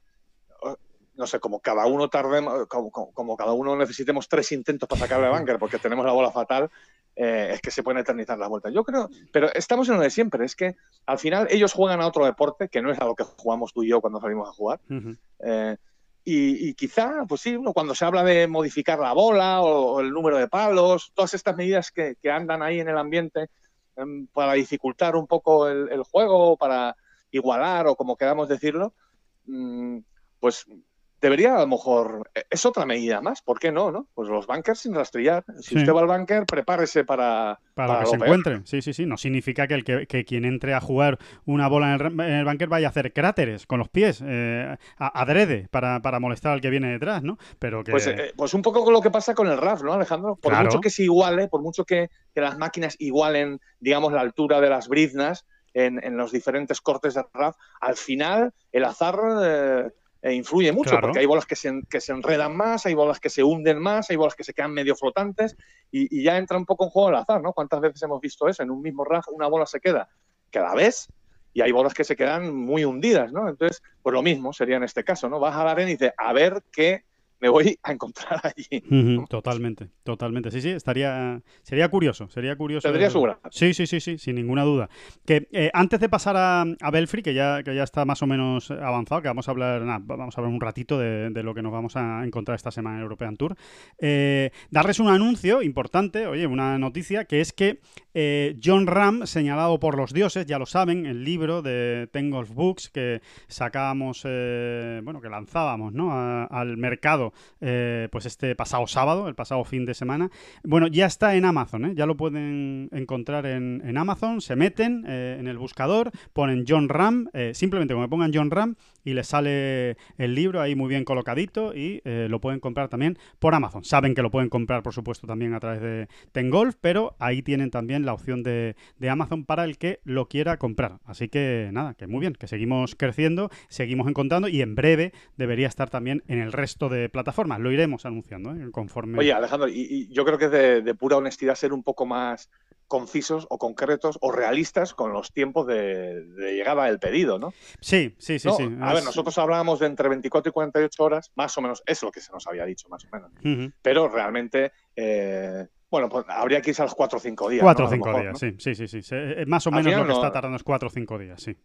no sé, como cada uno tardemos, como, como- como cada uno necesitemos tres intentos para sacarle el bunker porque tenemos la bola fatal, eh, es que se pueden eternizar las vueltas. Yo creo, pero estamos en lo de siempre, es que al final ellos juegan a otro deporte que no es a lo que jugamos tú y yo cuando salimos a jugar. ujú, Eh, y, y quizá, pues sí, cuando se habla de modificar la bola o, o el número de palos, todas estas medidas que, que andan ahí en el ambiente em, para dificultar un poco el, el juego, para igualar o como queramos decirlo, mm, pues debería a lo mejor, e, es otra medida más, ¿por qué no? no? Pues los bunkers sin rastrillar. Si Sí. usted va al bunker, prepárese para, Para, lo que se peor. encuentre. Sí, sí, sí. No significa que, el que, que quien entre a jugar una bola en el, en el bunker vaya a hacer cráteres con los pies, eh, adrede, para, para molestar al que viene detrás, ¿no? Pero que. Pues, eh, pues un poco con lo que pasa con el RAF, ¿no, Alejandro? Por Claro. mucho que se iguale, por mucho que, que las máquinas igualen, digamos, la altura de las briznas en, en los diferentes cortes de RAF, al final el azar eh, eh, influye mucho, Claro. porque hay bolas que se, que se enredan más, hay bolas que se hunden más, hay bolas que se quedan medio flotantes, y, y ya entra un poco en juego el azar, ¿no? ¿Cuántas veces hemos visto eso? En un mismo RAF una bola se queda que la ves y hay bolas que se quedan muy hundidas, ¿no? Entonces, pues lo mismo sería en este caso, ¿no? Vas a la arena y dices, a ver qué me voy a encontrar allí. Totalmente, totalmente. Sí, sí, estaría. Sería curioso, sería curioso. Tendría su gracia. Sí, sí, sí, sí, sin ninguna duda. Que eh, antes de pasar a, a Belfry, que ya, que ya está más o menos avanzado, que vamos a hablar, vamos a hablar un ratito de, de lo que nos vamos a encontrar esta semana en European Tour. eh, darles un anuncio importante, oye, una noticia, que es que eh, John Ram, señalado por los dioses, ya lo saben, el libro de Ten Golf Books que sacábamos, bueno, que lanzábamos, ¿no? A- al mercado, eh, pues este pasado sábado, el pasado fin de semana. Bueno, ya está en Amazon, ¿eh? Ya lo pueden encontrar en, Amazon, se meten eh, en el buscador, ponen John Ram, simplemente como pongan John Ram y les sale el libro ahí muy bien colocadito y lo pueden comprar también por Amazon. Saben que lo pueden comprar, por supuesto, también a través de Tengolf, pero ahí tienen también la opción de, de Amazon para el que lo quiera comprar. Así que nada, que muy bien, que seguimos creciendo, seguimos encontrando y en breve debería estar también en el resto de plataformas. Lo iremos anunciando ¿eh? conforme. Oye, Alejandro, y, y yo creo que es de, de pura honestidad ser un poco más concisos o concretos o realistas con los tiempos de, de llegada del pedido, ¿no? sí, sí, sí, No, sí. A ver, nosotros hablábamos de entre 24 y 48 horas, más o menos, es lo que se nos había dicho, más o menos. Pero realmente, eh, bueno, pues habría que irse a los 4 o 5 días. Cuatro ¿no? o A lo cinco mejor, días, ¿no? sí, sí, sí, sí. Eh, Más o menos lo que no- está tardando es cuatro o cinco días, sí.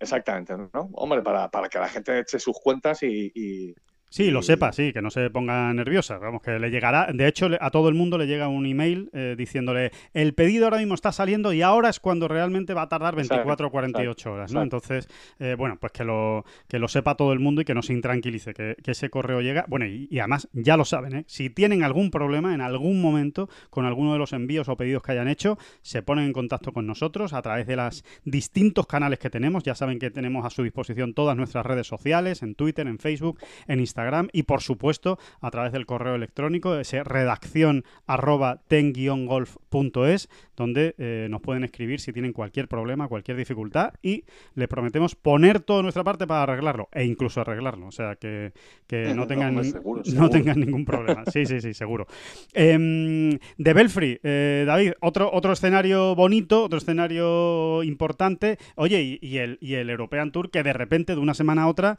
Exactamente, ¿no? Hombre, para, para que la gente eche sus cuentas y, y- Sí, lo sepa, sí, que no se ponga nerviosa. Vamos, que le llegará. De hecho, a todo el mundo le llega un email eh, diciéndole: el pedido ahora mismo está saliendo y ahora es cuando realmente va a tardar 24 o 48 horas, ¿no? Entonces, eh, bueno, pues que lo, que lo sepa todo el mundo y que no se intranquilice, que, que ese correo llega. Bueno, y, y además, ya lo saben, ¿eh? Si tienen algún problema en algún momento con alguno de los envíos o pedidos que hayan hecho, se ponen en contacto con nosotros a través de los distintos canales que tenemos. Ya saben que tenemos a su disposición todas nuestras redes sociales, en Twitter, en Facebook, en Instagram y por supuesto a través del correo electrónico, ese redacción arroba ten-golf.es, donde eh, nos pueden escribir si tienen cualquier problema, cualquier dificultad y le prometemos poner toda nuestra parte para arreglarlo e incluso arreglarlo. O sea, que, que no, tengan, seguro, no tengan ningún problema. Sí, sí, sí, seguro. Em, de Belfry, eh, David, otro, otro escenario bonito, otro escenario importante. Oye, y, y el, y el European Tour que de repente, de una semana a otra,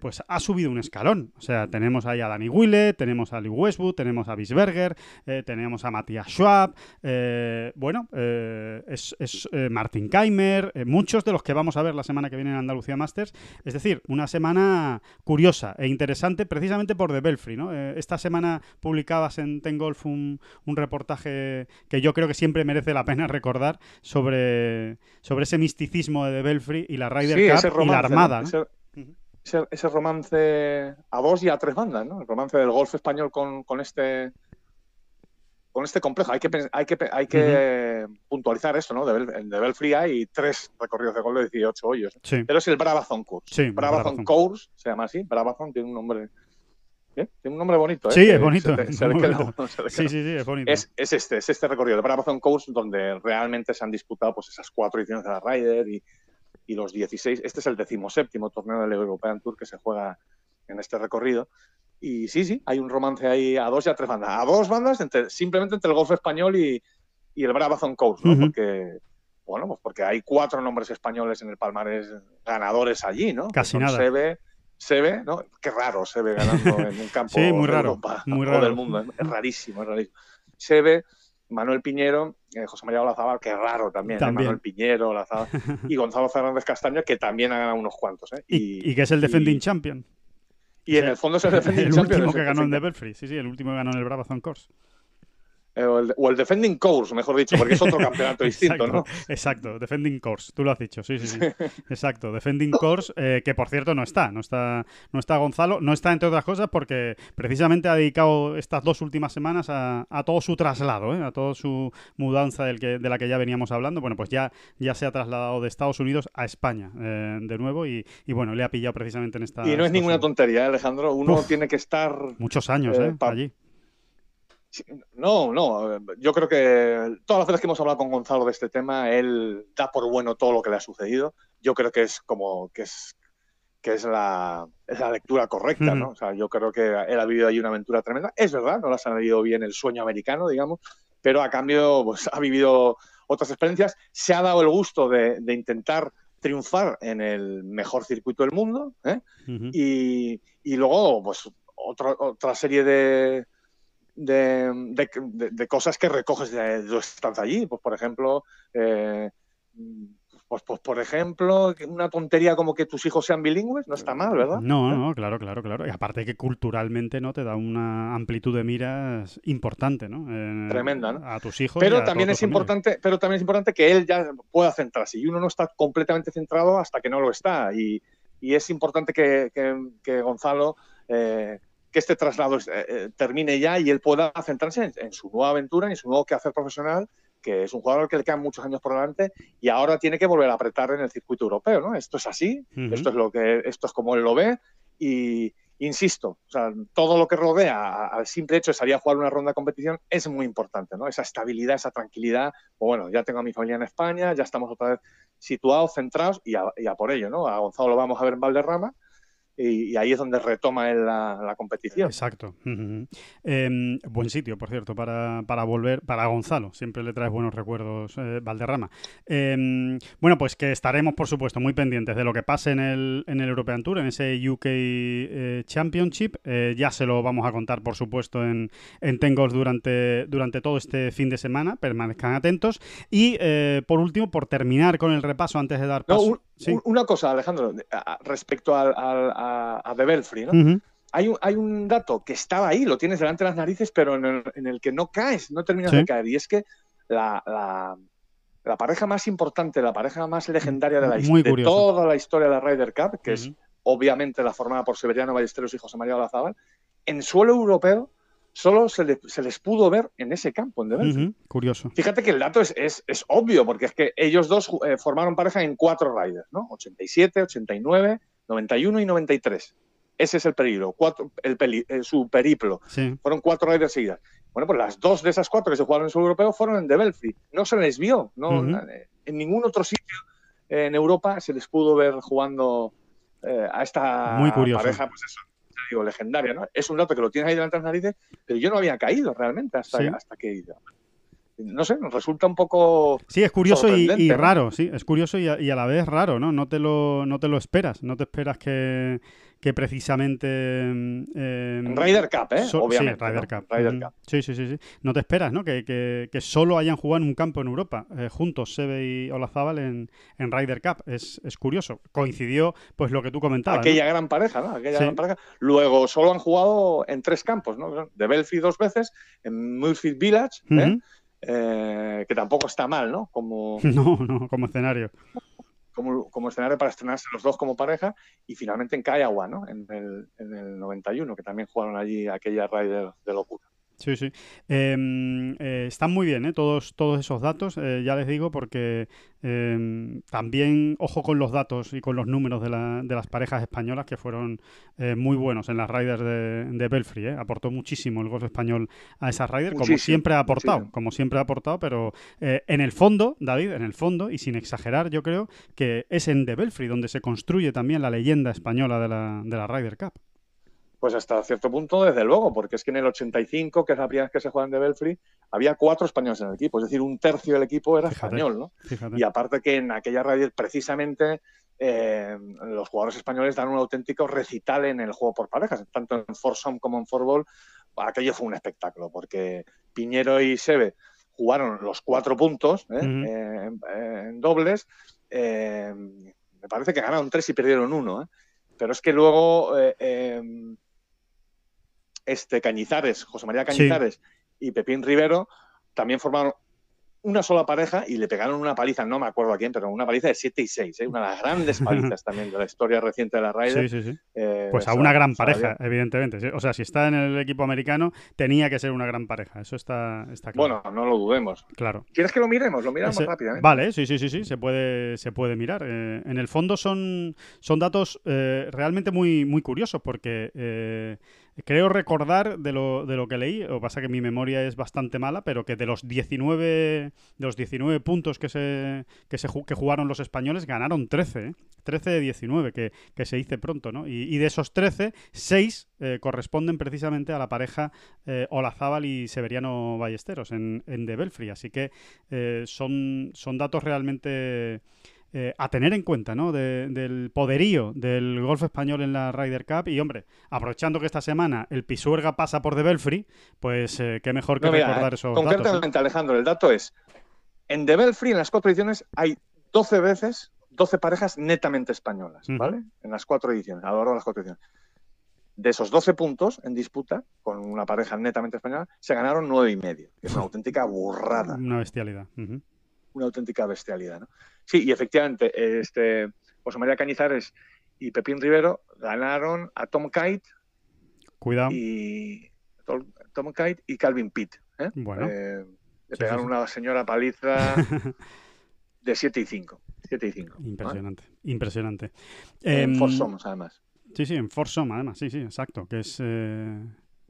pues ha subido un escalón. O sea, tenemos ahí a Danny Wille, tenemos a Lee Westwood, tenemos a Bisberger, eh, tenemos a Matthias Schwab, eh, bueno, eh, es, es, eh, Martin Keimer, eh, muchos de los que vamos a ver la semana que viene en Andalucía Masters. Es decir, una semana curiosa e interesante precisamente por The Belfry, ¿no? Esta semana publicabas en Ten Golf un, un reportaje que yo creo que siempre merece la pena recordar sobre, sobre ese misticismo de The Belfry y la Ryder Sí, Cup y la Armada. Ese, Ujú. ese- ese romance a dos y a tres bandas, ¿no? El romance del golf español con, con este con este complejo. Hay que, hay que, hay que puntualizar esto, ¿no? De, de Belfry hay tres recorridos de golf de 18 hoyos. Sí. Pero es el Brabazon Course. Sí, Brabazon Brabazon. Course se llama así. Brabazon tiene un nombre. ¿eh? Tiene un nombre bonito, ¿eh? Sí, es bonito, Se, bonito. Sí, sí, sí, es bonito. es, es este, es este recorrido, el Brabazon Course, donde realmente se han disputado pues, esas cuatro ediciones de la Ryder y, y los 16. Este es el decimoséptimo torneo del European Tour que se juega en este recorrido. Y sí, sí, hay un romance ahí a dos y a tres bandas. A dos bandas, entre, simplemente entre el golf español y, y el Brabazon Course, ¿no? Porque, bueno, pues porque hay cuatro nombres españoles en el palmarés ganadores allí, ¿no? Casi nada. Seve, Seve, ¿no? Qué raro Seve ganando en un campo Sí, muy de raro, Europa muy raro. del mundo. Es rarísimo, es rarísimo. Seve, Manuel Piñero, eh, José María Olazábal, que raro también, ¿eh? También. Manuel Piñero, Olazábal, y Gonzalo Fernández Castaño, que también ha ganado unos cuantos. ¿eh? Y, y que es el defending y- champion. Y en el fondo es el defending el champion, último que ganó en efectivamente. Belfry. Sí, sí, el último que ganó en el Brabazon Course. Eh, o, el, o el defending course, mejor dicho, porque es otro campeonato distinto, exacto, ¿no? Exacto, Defending Course, tú lo has dicho, sí, sí, sí. Exacto, Defending Course, eh, que por cierto no está, no está, no está Gonzalo, no está entre otras cosas porque precisamente ha dedicado estas dos últimas semanas a, a todo su traslado, ¿eh? a toda su mudanza del que, de la que ya veníamos hablando. Bueno, pues ya, ya se ha trasladado de Estados Unidos a España eh, de nuevo y, y bueno, le ha pillado precisamente en esta. Y no es ninguna tontería, ¿eh, Alejandro. Uno Uf. tiene que estar Muchos años, Eh, Allí. No, no. Yo creo que todas las veces que hemos hablado con Gonzalo de este tema, él da por bueno todo lo que le ha sucedido. Yo creo que es como que es que es la, es la lectura correcta, ¿no? O sea, yo creo que él ha vivido ahí una aventura tremenda. Es verdad, no le ha salido bien el sueño americano, digamos, pero a cambio pues, ha vivido otras experiencias. Se ha dado el gusto de, de intentar triunfar en el mejor circuito del mundo, ¿eh? Y, y luego pues otra, otra serie de, de, de- de- cosas que recoges de, tu estancia allí. Pues por ejemplo, eh, pues, pues por ejemplo, una tontería como que tus hijos sean bilingües, no está mal, ¿verdad? No, no, claro, claro, claro. Y aparte que culturalmente no te da una amplitud de miras importante, ¿no? Eh, Tremenda, ¿no? A tus hijos. y Pero a también es familia. importante, pero también es importante que él ya pueda centrarse. Y uno no está completamente centrado hasta que no lo está. Y, y es importante que, que- que Gonzalo, eh, que este traslado eh, eh, termine ya y él pueda centrarse en, en su nueva aventura, en su nuevo quehacer profesional, que es un jugador que le quedan muchos años por delante y ahora tiene que volver a apretar en el circuito europeo, ¿no? Esto es así, Ujú. esto es lo que, esto es como él lo ve y insisto, o sea, todo lo que rodea al simple hecho de salir a jugar una ronda de competición es muy importante, ¿no? Esa estabilidad, esa tranquilidad. O bueno, ya tengo a mi familia en España, ya estamos otra vez situados, centrados y a, y a por ello, ¿no? A Gonzalo lo vamos a ver en Valderrama y, y ahí es donde retoma la, la competición. Exacto. Em, buen sitio, por cierto, para, para volver, para Gonzalo. Siempre le traes buenos recuerdos, eh, Valderrama. Em, bueno, pues que estaremos, por supuesto, muy pendientes de lo que pase en el, en el European Tour, en ese UK eh, Championship. Eh, ya se lo vamos a contar, por supuesto, en, en Tengos durante, durante todo este fin de semana. Permanezcan atentos. Y, por último, por terminar con el repaso, antes de dar No, paso... un- Sí. un- una cosa, Alejandro, respecto al, al- a, a ¿no? Hay un, hay un dato que estaba ahí, lo tienes delante de las narices, pero en el, en el que no caes, no terminas Sí. de caer. Y es que la, la- la pareja más importante, la pareja más legendaria de, la, Muy de toda la historia de la Ryder Cup, que es obviamente la formada por Severiano Ballesteros y José María Olazábal, en suelo europeo solo se, le- se les pudo ver en ese campo, en De Belfry. Ujú, Curioso. Fíjate que el dato es, es- es obvio, porque es que ellos dos eh, formaron pareja en cuatro riders, ¿no? 87, 89, 91 y 93. Ese es el peligro, cuatro, el peli- eh, su periplo. Sí. Fueron cuatro riders seguidas. Bueno, pues las dos de esas cuatro que se jugaron en suelo europeo fueron en De Belfry. No se les vio, no, en ningún otro sitio en Europa se les pudo ver jugando eh, a esta Muy curioso. pareja, pues eso, te digo, legendaria, ¿no? Es un dato que lo tienes ahí delante de las narices, pero yo no había caído realmente hasta, Sí. hasta que no sé, nos resulta un poco Sí, es curioso y, raro, sí, es curioso y a, y a la vez raro, ¿no? No te lo, no te lo esperas, no te esperas que, que precisamente... eh, Ryder Cup, ¿eh? so- Obviamente. sí, Ryder ¿no? Cup. Ryder. Cup. Sí, sí, sí, sí. No te esperas, ¿no? Que, que, que solo hayan jugado en un campo en Europa, eh, juntos, Sebe y Olazábal en, en Ryder Cup. Es, es curioso. Coincidió, pues, lo que tú comentabas. ¿no? Aquella gran pareja, ¿no? Aquella Sí. gran pareja. Luego solo han jugado en tres campos, ¿no? De Belfry dos veces, en Murphy Village, ¿eh? Eh, que tampoco está mal, ¿no? Como, No, no, como escenario. como, como escenario para estrenarse los dos como pareja. Y finalmente en Kiowa, ¿no? En el, en el 91, que también jugaron allí aquella Ryder de locura. Sí, sí. Eh, eh, están muy bien, ¿eh? Todos, todos esos datos, eh, ya les digo, porque eh, también ojo con los datos y con los números de, la- de las parejas españolas que fueron eh, muy buenos en las Riders de, de Belfry. ¿eh? Aportó muchísimo el golf español a esas Riders, como siempre ha aportado, muchísimo. como siempre ha aportado, pero eh, en el fondo, David, en el fondo, y sin exagerar, yo creo que es en De Belfry donde se construye también la leyenda española de la, de la Ryder Cup. Pues hasta cierto punto, desde luego, porque es que en el 85, que es la primera vez que se juegan de Belfry, había cuatro españoles en el equipo, es decir, un tercio del equipo era Fíjate. español, ¿no? Fíjate. Y aparte que en aquella radio precisamente eh, los jugadores españoles dan un auténtico recital en el juego por parejas, tanto en foursome como en fourball. Aquello fue un espectáculo, porque Piñero y Sebe jugaron los cuatro puntos ¿eh? Eh, en, dobles. eh, me parece que ganaron tres y perdieron uno. ¿eh? Pero es que luego eh, este Cañizares, José María Sí. Cañizares y Pepín Rivero también formaron una sola pareja y le pegaron una paliza, no me acuerdo a quién, pero una paliza de 7 y 6, ¿eh? una de las grandes palizas también de la historia reciente de la Ryder. Sí, sí, sí. Eh, Pues a una gran pareja, evidentemente. O sea, si está en el equipo americano, tenía que ser una gran pareja. Eso está, está claro. Bueno, no lo dudemos. claro. ¿Quieres que lo miremos? Lo miramos Ese- rápidamente. Vale, sí, sí, sí, sí, se puede, se puede mirar. Eh, en el fondo son, son datos realmente muy, muy curiosos porque creo recordar de lo, de lo que leí, que pasa que mi memoria es bastante mala, pero que de los 19, de los 19 puntos que se, que se que jugaron los españoles, ganaron 13, ¿eh? 13 de 19, que, que se dice pronto, ¿no? Y, de esos 13, 6 eh, corresponden precisamente a la pareja eh, Olazábal y Severiano Ballesteros en, en The Belfry. Así que eh, son, son datos realmente eh, a tener en cuenta, ¿no? De- del poderío del golf español en la Ryder Cup. Y, hombre, aprovechando que esta semana el Pisuerga pasa por The Belfry, pues eh, qué mejor que No, mira, recordar eh, esos datos. ¿eh? concretamente, Alejandro, el dato es, en The Belfry, en las cuatro ediciones, hay 12 veces, 12 parejas netamente españolas. ¿vale? En las cuatro ediciones, a lo largo de las cuatro ediciones. De esos 12 puntos en disputa, con una pareja netamente española, se ganaron nueve y medio, que es una auténtica burrada, Una bestialidad. Ujú. Una auténtica bestialidad, ¿no? Sí, y efectivamente, este, José María Cañizares y Pepín Rivero ganaron a Tom Kite Cuidado. y Tom, Kite y Calvin Pitt. ¿eh? Bueno. Eh, le pegaron sí, sí. una señora paliza de 7 y 5. 7 y 5. Impresionante, impresionante. En Em, Foursomes, además. Sí, sí, en Foursome, además, sí, sí, exacto, que es eh,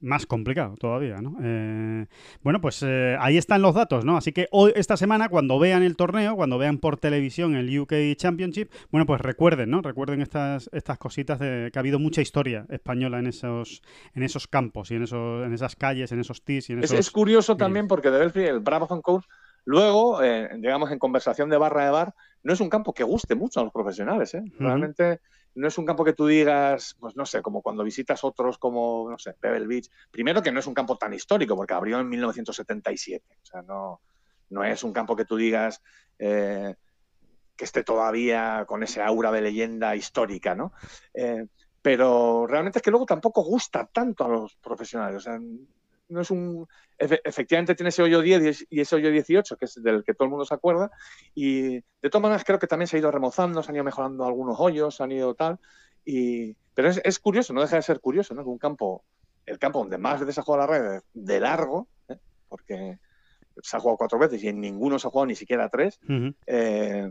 más complicado todavía, ¿no? Eh, bueno, pues eh, ahí están los datos, ¿no? Así que hoy, esta semana, cuando vean el torneo, cuando vean por televisión el UK Championship, bueno, pues recuerden, ¿no? Recuerden estas, estas cositas de que ha habido mucha historia española en esos, en esos campos y en, esos, en esas calles, en esos tees y en Es, esos... es curioso greens. también porque de Belfry, el Brabazon Coast, luego, eh, digamos, en conversación de barra de bar, no es un campo que guste mucho a los profesionales. ¿eh? Realmente no es un campo que tú digas, pues no sé, como cuando visitas otros como, no sé, Pebble Beach. Primero que no es un campo tan histórico porque abrió en 1977. O sea, no, no es un campo que tú digas eh, que esté todavía con ese aura de leyenda histórica, ¿no? Eh, pero realmente es que luego tampoco gusta tanto a los profesionales. O sea, no es un. Efectivamente tiene ese hoyo 10 y ese hoyo 18, que es del que todo el mundo se acuerda. Y de todas maneras creo que también se ha ido remozando, se han ido mejorando algunos hoyos, se han ido tal. Y, pero es, es curioso, no deja de ser curioso, ¿no? Que un campo, el campo donde más veces se ha jugado la red de largo, ¿eh? porque se ha jugado cuatro veces y en ninguno se ha jugado ni siquiera tres, eh,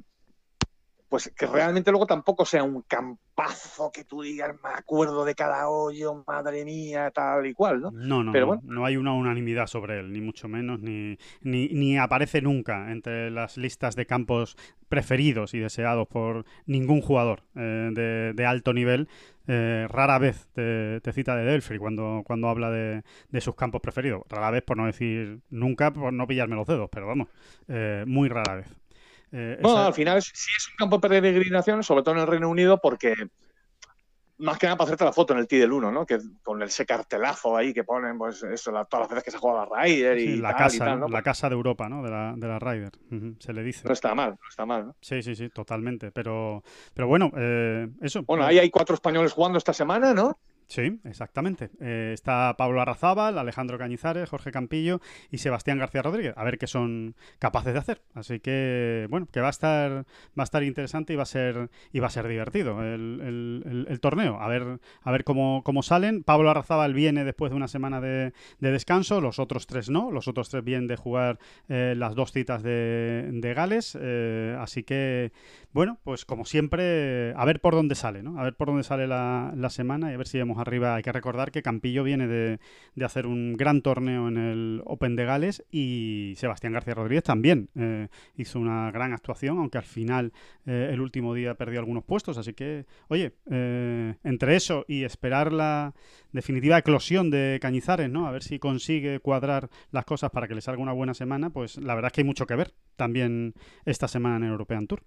pues que realmente luego tampoco sea un campazo que tú digas, me acuerdo de cada hoyo, madre mía, tal y cual, ¿no? No, no, Pero no, hay una unanimidad sobre él, ni mucho menos, ni, ni, aparece nunca entre las listas de campos preferidos y deseados por ningún jugador eh, de, alto nivel. Eh, rara vez te, cita de Delphi cuando, cuando habla de, sus campos preferidos. Rara vez, por no decir nunca, por no pillarme los dedos, pero vamos, eh, muy rara vez. Eh, bueno, al final sí es un campo de peregrinación, sobre todo en el Reino Unido, porque más que nada para hacerte la foto en el T del 1, ¿no? Que con ese cartelazo ahí que ponen, pues eso, todas las veces que se juega la Ryder y la casa, la casa de Europa, ¿no? De la, de la Ryder, se le dice. No está mal, no está mal, ¿no? Sí, sí, sí, totalmente. Pero, pero bueno, eh, eso. Bueno, ahí hay cuatro españoles jugando esta semana, ¿no? Sí, exactamente. Eh, está Pablo Arrazábal, Alejandro Cañizares, Jorge Campillo y Sebastián García Rodríguez. A ver qué son capaces de hacer. Así que, bueno, que va a estar, va a estar interesante y va a ser, y va a ser divertido el, torneo. A ver, a ver cómo, cómo, salen. Pablo Arrazábal viene después de una semana de, descanso, los otros tres no. Los otros tres vienen de jugar eh, las dos citas de, Gales. Eh, así que, bueno, pues como siempre, a ver por dónde sale, ¿no? A ver por dónde sale la, la semana y a ver si vemos arriba. Hay que recordar que Campillo viene de, hacer un gran torneo en el Open de Gales y Sebastián García Rodríguez también eh, hizo una gran actuación, aunque al final eh, el último día perdió algunos puestos. Así que, oye, eh, entre eso y esperar la definitiva eclosión de Cañizares, ¿no? A ver si consigue cuadrar las cosas para que le salga una buena semana, pues la verdad es que hay mucho que ver también esta semana en el European Tour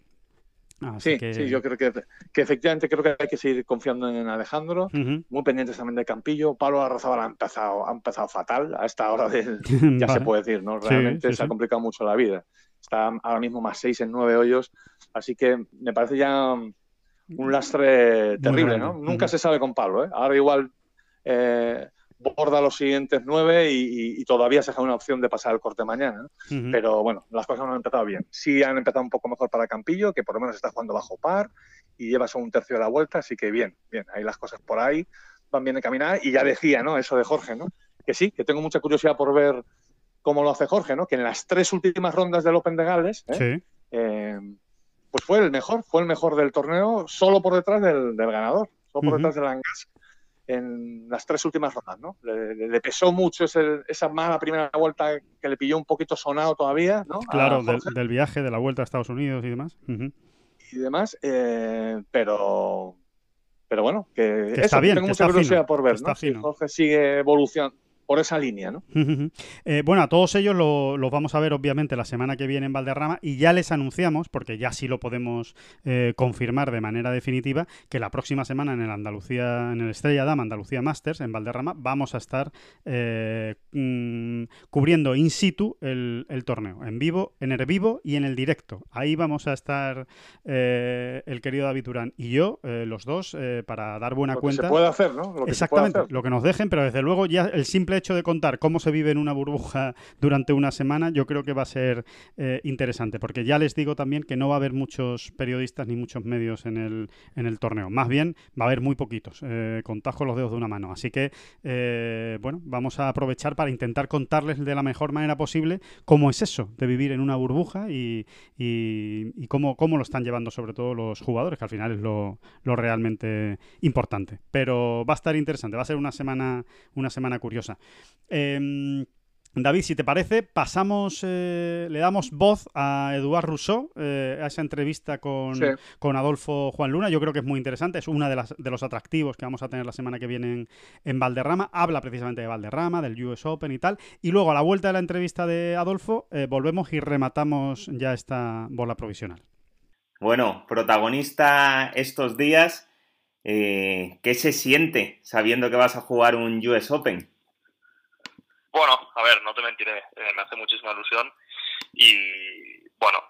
sí, sí, yo creo que, efectivamente creo que hay que seguir confiando en Alejandro, muy pendientes también de Campillo. Pablo Arrazabal ha empezado, ha empezado fatal a esta hora ya se puede decir, ¿no? Realmente se ha complicado mucho la vida. Está ahora mismo más seis en nueve hoyos, así que me parece ya un lastre terrible, ¿no? Nunca se sabe con Pablo, ¿eh? Ahora igual eh, borda los siguientes nueve y, todavía se deja una opción de pasar el corte mañana. Pero bueno, las cosas no han empezado bien. Sí han empezado un poco mejor para Campillo, que por lo menos está jugando bajo par y lleva solo un tercio de la vuelta, así que bien, bien, ahí las cosas por ahí van bien caminar Y ya decía, ¿no? Eso de Jorge, ¿no? Que sí, que tengo mucha curiosidad por ver cómo lo hace Jorge, ¿no? Que en las tres últimas rondas del Open de Gales, ¿eh? Eh, pues fue el mejor, fue el mejor del torneo, solo por detrás del, ganador, solo por detrás del Langas en las tres últimas rondas, ¿no? Le, pesó mucho esa mala primera vuelta que le pilló un poquito sonado todavía, ¿no? Claro, del, viaje, de la vuelta a Estados Unidos y demás. Y demás, eh, pero pero bueno, que, está bien, tengo mucha curiosidad por ver, ¿no? Si Jorge sigue evolucionando, por esa línea, ¿no? Eh, bueno, a todos ellos los vamos a ver obviamente la semana que viene en Valderrama y ya les anunciamos, porque ya sí lo podemos eh, confirmar de manera definitiva, que la próxima semana en el Andalucía, en el Estrella Dama Andalucía Masters en Valderrama, vamos a estar eh, mm, cubriendo in situ el, torneo, en vivo, en el vivo y en el directo. Ahí vamos a estar el querido David Durán y yo, los dos, para dar buena cuenta. se puede hacer, ¿no? Exactamente, lo que nos dejen, pero desde luego ya el simple hecho de contar cómo se vive en una burbuja durante una semana, yo creo que va a ser eh, interesante, porque ya les digo también que no va a haber muchos periodistas ni muchos medios en el, en el torneo. Más bien va a haber muy poquitos, eh, contajo los dedos de una mano. Así que, eh, bueno, vamos a aprovechar para intentar contarles de la mejor manera posible cómo es eso de vivir en una burbuja y, y, cómo, cómo, lo están llevando sobre todo los jugadores, que al final es lo, lo realmente importante. Pero va a estar interesante, va a ser una semana, una semana curiosa. Em, David, si te parece, pasamos, eh, le damos voz a Eduard Rousseau, eh, a esa entrevista con, con, Adolfo Juan Luna. Yo creo que es muy interesante, es uno de, las, de los atractivos que vamos a tener la semana que viene en, Valderrama. Habla precisamente de Valderrama, del US Open y tal. Y luego, a la vuelta de la entrevista de Adolfo, eh, volvemos y rematamos ya esta bola provisional. Bueno, protagonista estos días, ¿qué se siente sabiendo que vas a jugar un US Open? Bueno, a ver, no te mentiré, eh, me hace muchísima ilusión y bueno,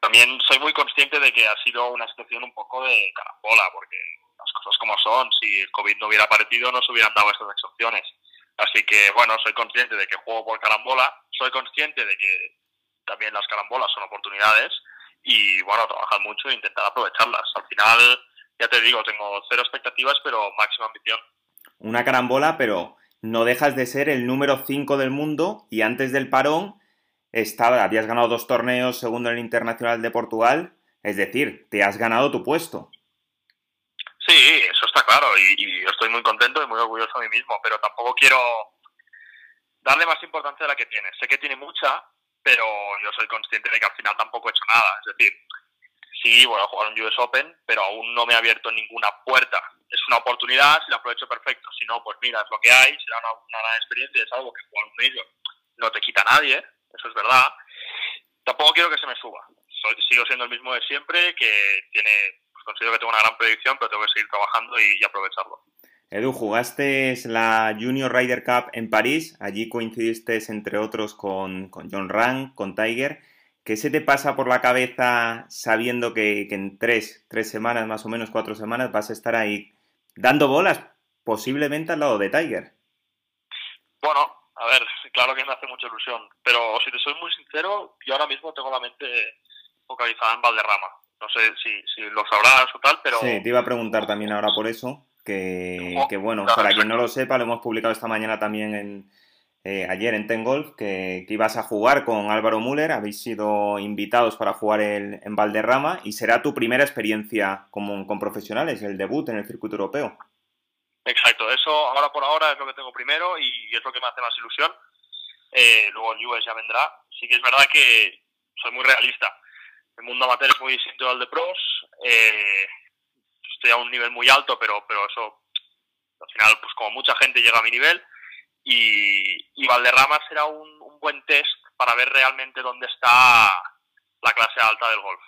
también soy muy consciente de que ha sido una situación un poco de caracola, porque las cosas como son, si el COVID no hubiera aparecido no se hubieran dado estas excepciones. Así que, bueno, soy consciente de que juego por carambola, soy consciente de que también las carambolas son oportunidades y, bueno, trabajar mucho e intentar aprovecharlas. Al final, ya te digo, tengo cero expectativas, pero máxima ambición. Una carambola, pero no dejas de ser el número 5 del mundo y antes del parón estaba, habías ganado dos torneos segundo en el Internacional de Portugal, es decir, te has ganado tu puesto. Sí, eso está claro y, yo estoy muy contento y muy orgulloso de mí mismo, pero tampoco quiero darle más importancia de la que tiene. Sé que tiene mucha, pero yo soy consciente de que al final tampoco he hecho nada. Es decir, sí, voy a jugar un US Open, pero aún no me ha abierto ninguna puerta. Es una oportunidad, si la aprovecho perfecto. Si no, pues mira, es lo que hay, será una, una gran experiencia, es algo que jugar un ellos no te quita nadie, eso es verdad. Tampoco quiero que se me suba. Soy, sigo siendo el mismo de siempre, que tiene, pues considero que tengo una gran predicción, pero tengo que seguir trabajando y, y aprovecharlo. Edu, jugaste la Junior Ryder Cup en París, allí coincidiste entre otros con, con John Rang, con Tiger. ¿Qué se te pasa por la cabeza sabiendo que, que, en tres, tres semanas, más o menos cuatro semanas, vas a estar ahí dando bolas, posiblemente al lado de Tiger? Bueno, a ver, claro que me hace mucha ilusión, pero si te soy muy sincero, yo ahora mismo tengo la mente focalizada en Valderrama. No sé si, si lo sabrás o tal, pero... Sí, te iba a preguntar también ahora por eso, que, que bueno, para quien no lo sepa, lo hemos publicado esta mañana también en, eh, ayer en Ten Golf, que, ibas a jugar con Álvaro Müller, habéis sido invitados para jugar el, en Valderrama y será tu primera experiencia como, con profesionales, el debut en el circuito europeo. Exacto, eso ahora por ahora es lo que tengo primero y es lo que me hace más ilusión. Eh, luego el US ya vendrá. Sí que es verdad que soy muy realista. El mundo amateur es muy distinto al de pros. Eh, estoy a un nivel muy alto, pero, pero eso al final, pues como mucha gente llega a mi nivel. Y, y Valderrama será un, un, buen test para ver realmente dónde está la clase alta del golf.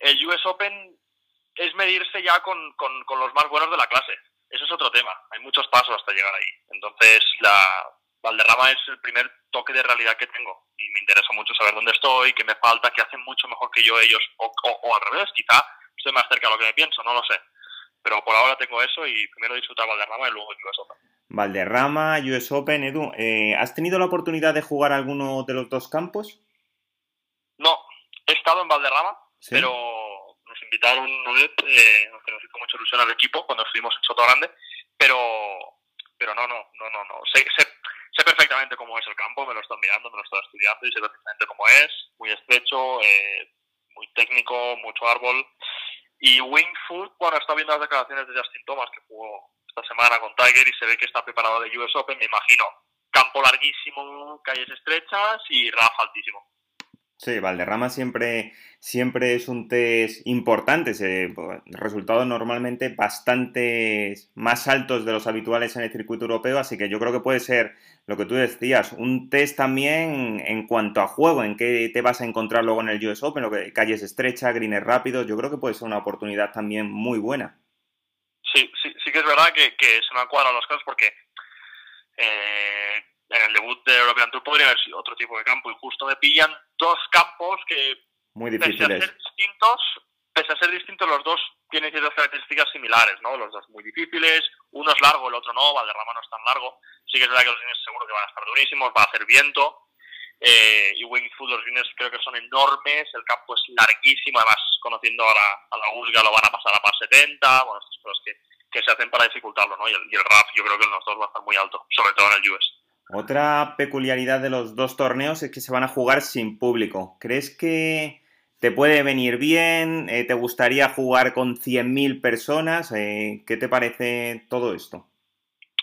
El US Open es medirse ya con, los más buenos de la clase. Eso es otro tema. Hay muchos pasos hasta llegar ahí. Entonces, la Valderrama es el primer toque de realidad que tengo. Y me interesa mucho saber dónde estoy, qué me falta, qué hacen mucho mejor que yo ellos, o, o, o al revés, quizá estoy más cerca de lo que me pienso, no lo sé. Pero por ahora tengo eso y primero disfrutar Valderrama y luego US Open. Valderrama, US Open, Edu, eh, ¿has tenido la oportunidad de jugar alguno de los dos campos? No, he estado en Valderrama, ¿Sí? pero nos invitaron una vez, eh, que nos hizo mucha ilusión al equipo cuando estuvimos en Soto Grande, pero, pero no, no, no, no, no. Sé, sé, sé perfectamente cómo es el campo, me lo estoy mirando, me lo estoy estudiando y sé perfectamente cómo es, muy estrecho, eh, muy técnico, mucho árbol. Y Wingfoot, bueno, está viendo las declaraciones de Justin Thomas, que jugó esta semana con Tiger y se ve que está preparado de US Open, me imagino. Campo larguísimo, calles estrechas y RAF altísimo. Sí, Valderrama siempre, siempre es un test importante, resultados normalmente bastante más altos de los habituales en el circuito europeo, así que yo creo que puede ser lo que tú decías, un test también en cuanto a juego, en qué te vas a encontrar luego en el US Open, lo que calles estrechas, greens rápidos, yo creo que puede ser una oportunidad también muy buena. Sí, sí, sí que es verdad que, que se me han cuadrado las cosas porque eh, en el debut de European Tour podría haber sido otro tipo de campo y justo me pillan dos campos que muy difíciles. Pese a ser distintos, pese a ser distintos los dos tienen ciertas características similares, ¿no? Los dos muy difíciles, uno es largo, el otro no, Valderrama no es tan largo. Sí que es verdad que los greens seguro que van a estar durísimos, va a hacer viento. Eh, y Wingfoot, los greens creo que son enormes, el campo es larguísimo, además conociendo a la, a la Usga lo van a pasar a par 70, bueno, estas cosas que, se hacen para dificultarlo, ¿no? Y el, y el RAF yo creo que en los dos va a estar muy alto, sobre todo en el US. Otra peculiaridad de los dos torneos es que se van a jugar sin público. ¿Crees que te puede venir bien? Eh, ¿Te gustaría jugar con 100.000 personas? Eh, ¿Qué te parece todo esto?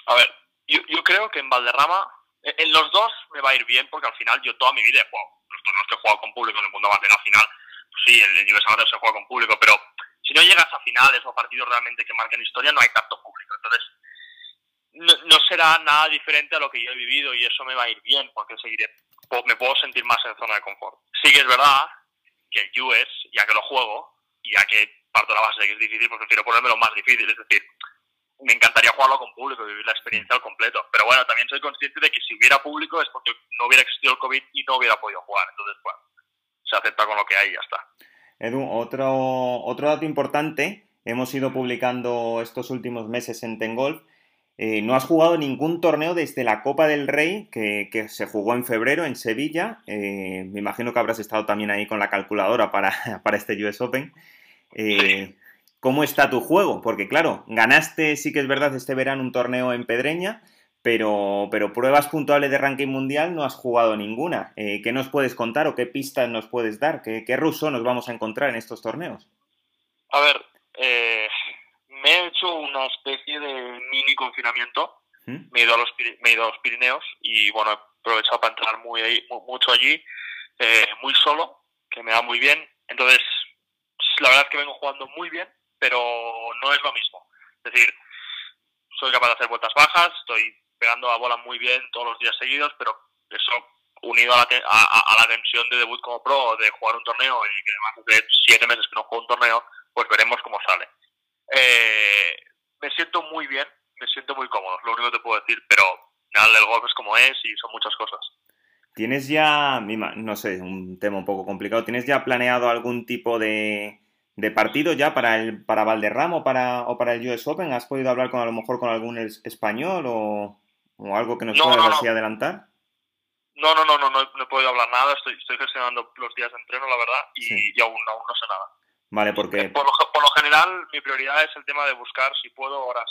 A ver, yo, creo que en Valderrama, en los dos me va a ir bien porque al final yo toda mi vida he jugado. Los torneos que he jugado con público en el mundo amateur al final, pues sí, el, el US Amateur se juega con público, pero si no llegas a finales o partidos realmente que marquen historia, no hay tanto público. Entonces, no, no, será nada diferente a lo que yo he vivido y eso me va a ir bien porque seguiré, me puedo sentir más en zona de confort. Sí que es verdad que el US, ya que lo juego, ya que parto de la base de que es difícil, pues prefiero ponerme lo más difícil, es decir, me encantaría jugarlo con público y vivir la experiencia al completo. Pero bueno, también soy consciente de que si hubiera público es porque no hubiera existido el COVID y no hubiera podido jugar. Entonces, bueno, se acepta con lo que hay y ya está. Edu, otro, otro dato importante hemos ido publicando estos últimos meses en Tengolf, eh, no has jugado ningún torneo desde la Copa del Rey, que, que se jugó en febrero en Sevilla. Eh, me imagino que habrás estado también ahí con la calculadora para, para este US Open. Eh, ¿Cómo está tu juego? Porque claro, ganaste, sí que es verdad, este verano un torneo en Pedreña, pero, pero pruebas puntuales de ranking mundial no has jugado ninguna. ¿Qué nos puedes contar o qué pistas nos puedes dar? ¿Qué, qué ruso nos vamos a encontrar en estos torneos? A ver, eh, me he hecho una especie de mini confinamiento. ¿Mm? Me he, ido a los, me he ido a los Pirineos y bueno, he aprovechado para entrar muy ahí, mu- mucho allí, eh, muy solo, que me da muy bien. Entonces, la verdad es que vengo jugando muy bien, pero no es lo mismo. Es decir, soy capaz de hacer vueltas bajas, estoy pegando a bola muy bien todos los días seguidos, pero eso unido a la, te- a, la tensión de debut como pro, de jugar un torneo y que además hace siete meses que no juego un torneo, pues veremos cómo sale. Eh, me siento muy bien, me siento muy cómodo, es lo único que te puedo decir, pero final el golf es como es y son muchas cosas. ¿Tienes ya, no sé, un tema un poco complicado, ¿tienes ya planeado algún tipo de, de partido ya para el para Valderrama o para, o para el US Open? ¿Has podido hablar con a lo mejor con algún es- español o, o algo que nos No, puedas no, no. así adelantar? No, no, no, no, no, no he podido hablar nada, estoy, estoy gestionando los días de entreno, la verdad, y, Sí. y aún, aún no sé nada. Vale, porque Por lo, por lo general, mi prioridad es el tema de buscar, si puedo, horas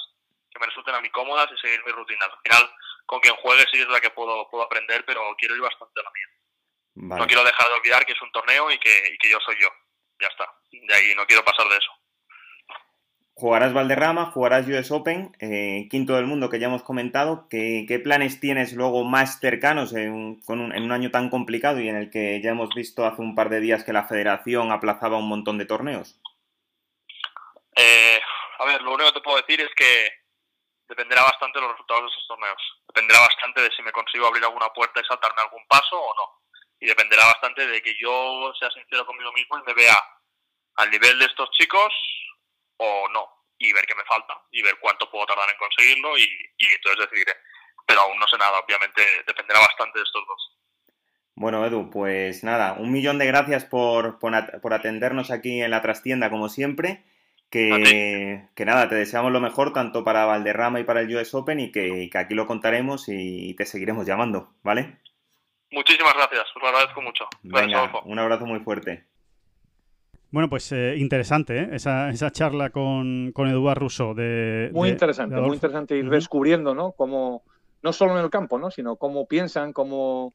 que me resulten a mí cómodas y seguir mis rutinas. Al final, con quien juegue sí es la que puedo, puedo aprender, pero quiero ir bastante a la mía. vale. No quiero dejar de olvidar que es un torneo y que, y que yo soy yo. Ya está. De ahí no quiero pasar de eso. Jugarás Valderrama, jugarás US Open, eh, quinto del mundo que ya hemos comentado. ¿Qué, planes tienes luego más cercanos en con un- en un año tan complicado y en el que ya hemos visto hace un par de días que la federación aplazaba un montón de torneos? Eh, a ver, lo único que te puedo decir es que dependerá bastante de los resultados de esos torneos. Dependerá bastante de si me consigo abrir alguna puerta y saltarme algún paso o no. Y dependerá bastante de que yo sea sincero conmigo mismo y me vea al nivel de estos chicos o no. Y ver qué me falta y ver cuánto puedo tardar en conseguirlo y, y entonces decidiré. Pero aún no sé nada, obviamente dependerá bastante de estos dos. Bueno, Edu, pues nada, un millón de gracias por, por, at- por atendernos aquí en la trastienda como siempre. Que, que nada, te deseamos lo mejor tanto para Valderrama y para el US Open y que, que aquí lo contaremos y te seguiremos llamando, ¿vale? Muchísimas gracias, os lo agradezco mucho. Venga, un abrazo muy fuerte. Bueno, pues eh, interesante, ¿eh? Esa, esa charla con, con Eduard Rousseau de... Muy de- interesante, de muy interesante ir descubriendo, ¿no? Cómo, no solo en el campo, ¿no? Sino cómo piensan, cómo,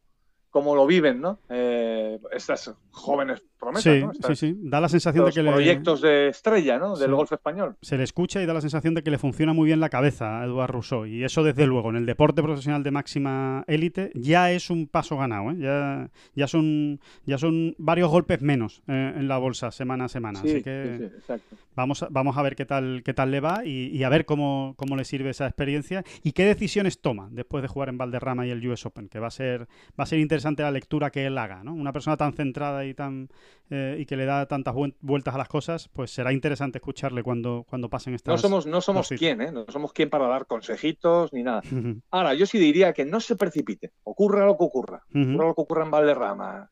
cómo lo viven, ¿no? Eh, estas jóvenes promesas, Sí, ¿no? sí, Estas- sí. Da la sensación de que le, proyectos de estrella, ¿no? Del Sí. golf español. se le escucha y da la sensación de que le funciona muy bien la cabeza a Eduard Rousseau. Y eso, desde luego, en el deporte profesional de máxima élite ya es un paso ganado. ¿eh? Ya, ya, son, ya son varios golpes menos eh, en la bolsa semana a semana. Sí, Así sí, que sí, exacto. Vamos a, vamos a ver qué tal, qué tal le va y, y a ver cómo, cómo le sirve esa experiencia y qué decisiones toma después de jugar en Valderrama y el US Open, que va a ser, va a ser interesante la lectura que él haga, ¿no? Una persona tan centrada y tan eh, y que le da tantas vueltas a las cosas, pues será interesante escucharle cuando, cuando pasen estas. No somos, no somos quién, ¿eh? No somos quién para dar consejitos ni nada. Ahora, yo sí diría que no se precipite. Ocurra lo que ocurra. ujú. Ocurra lo que ocurra en Valderrama.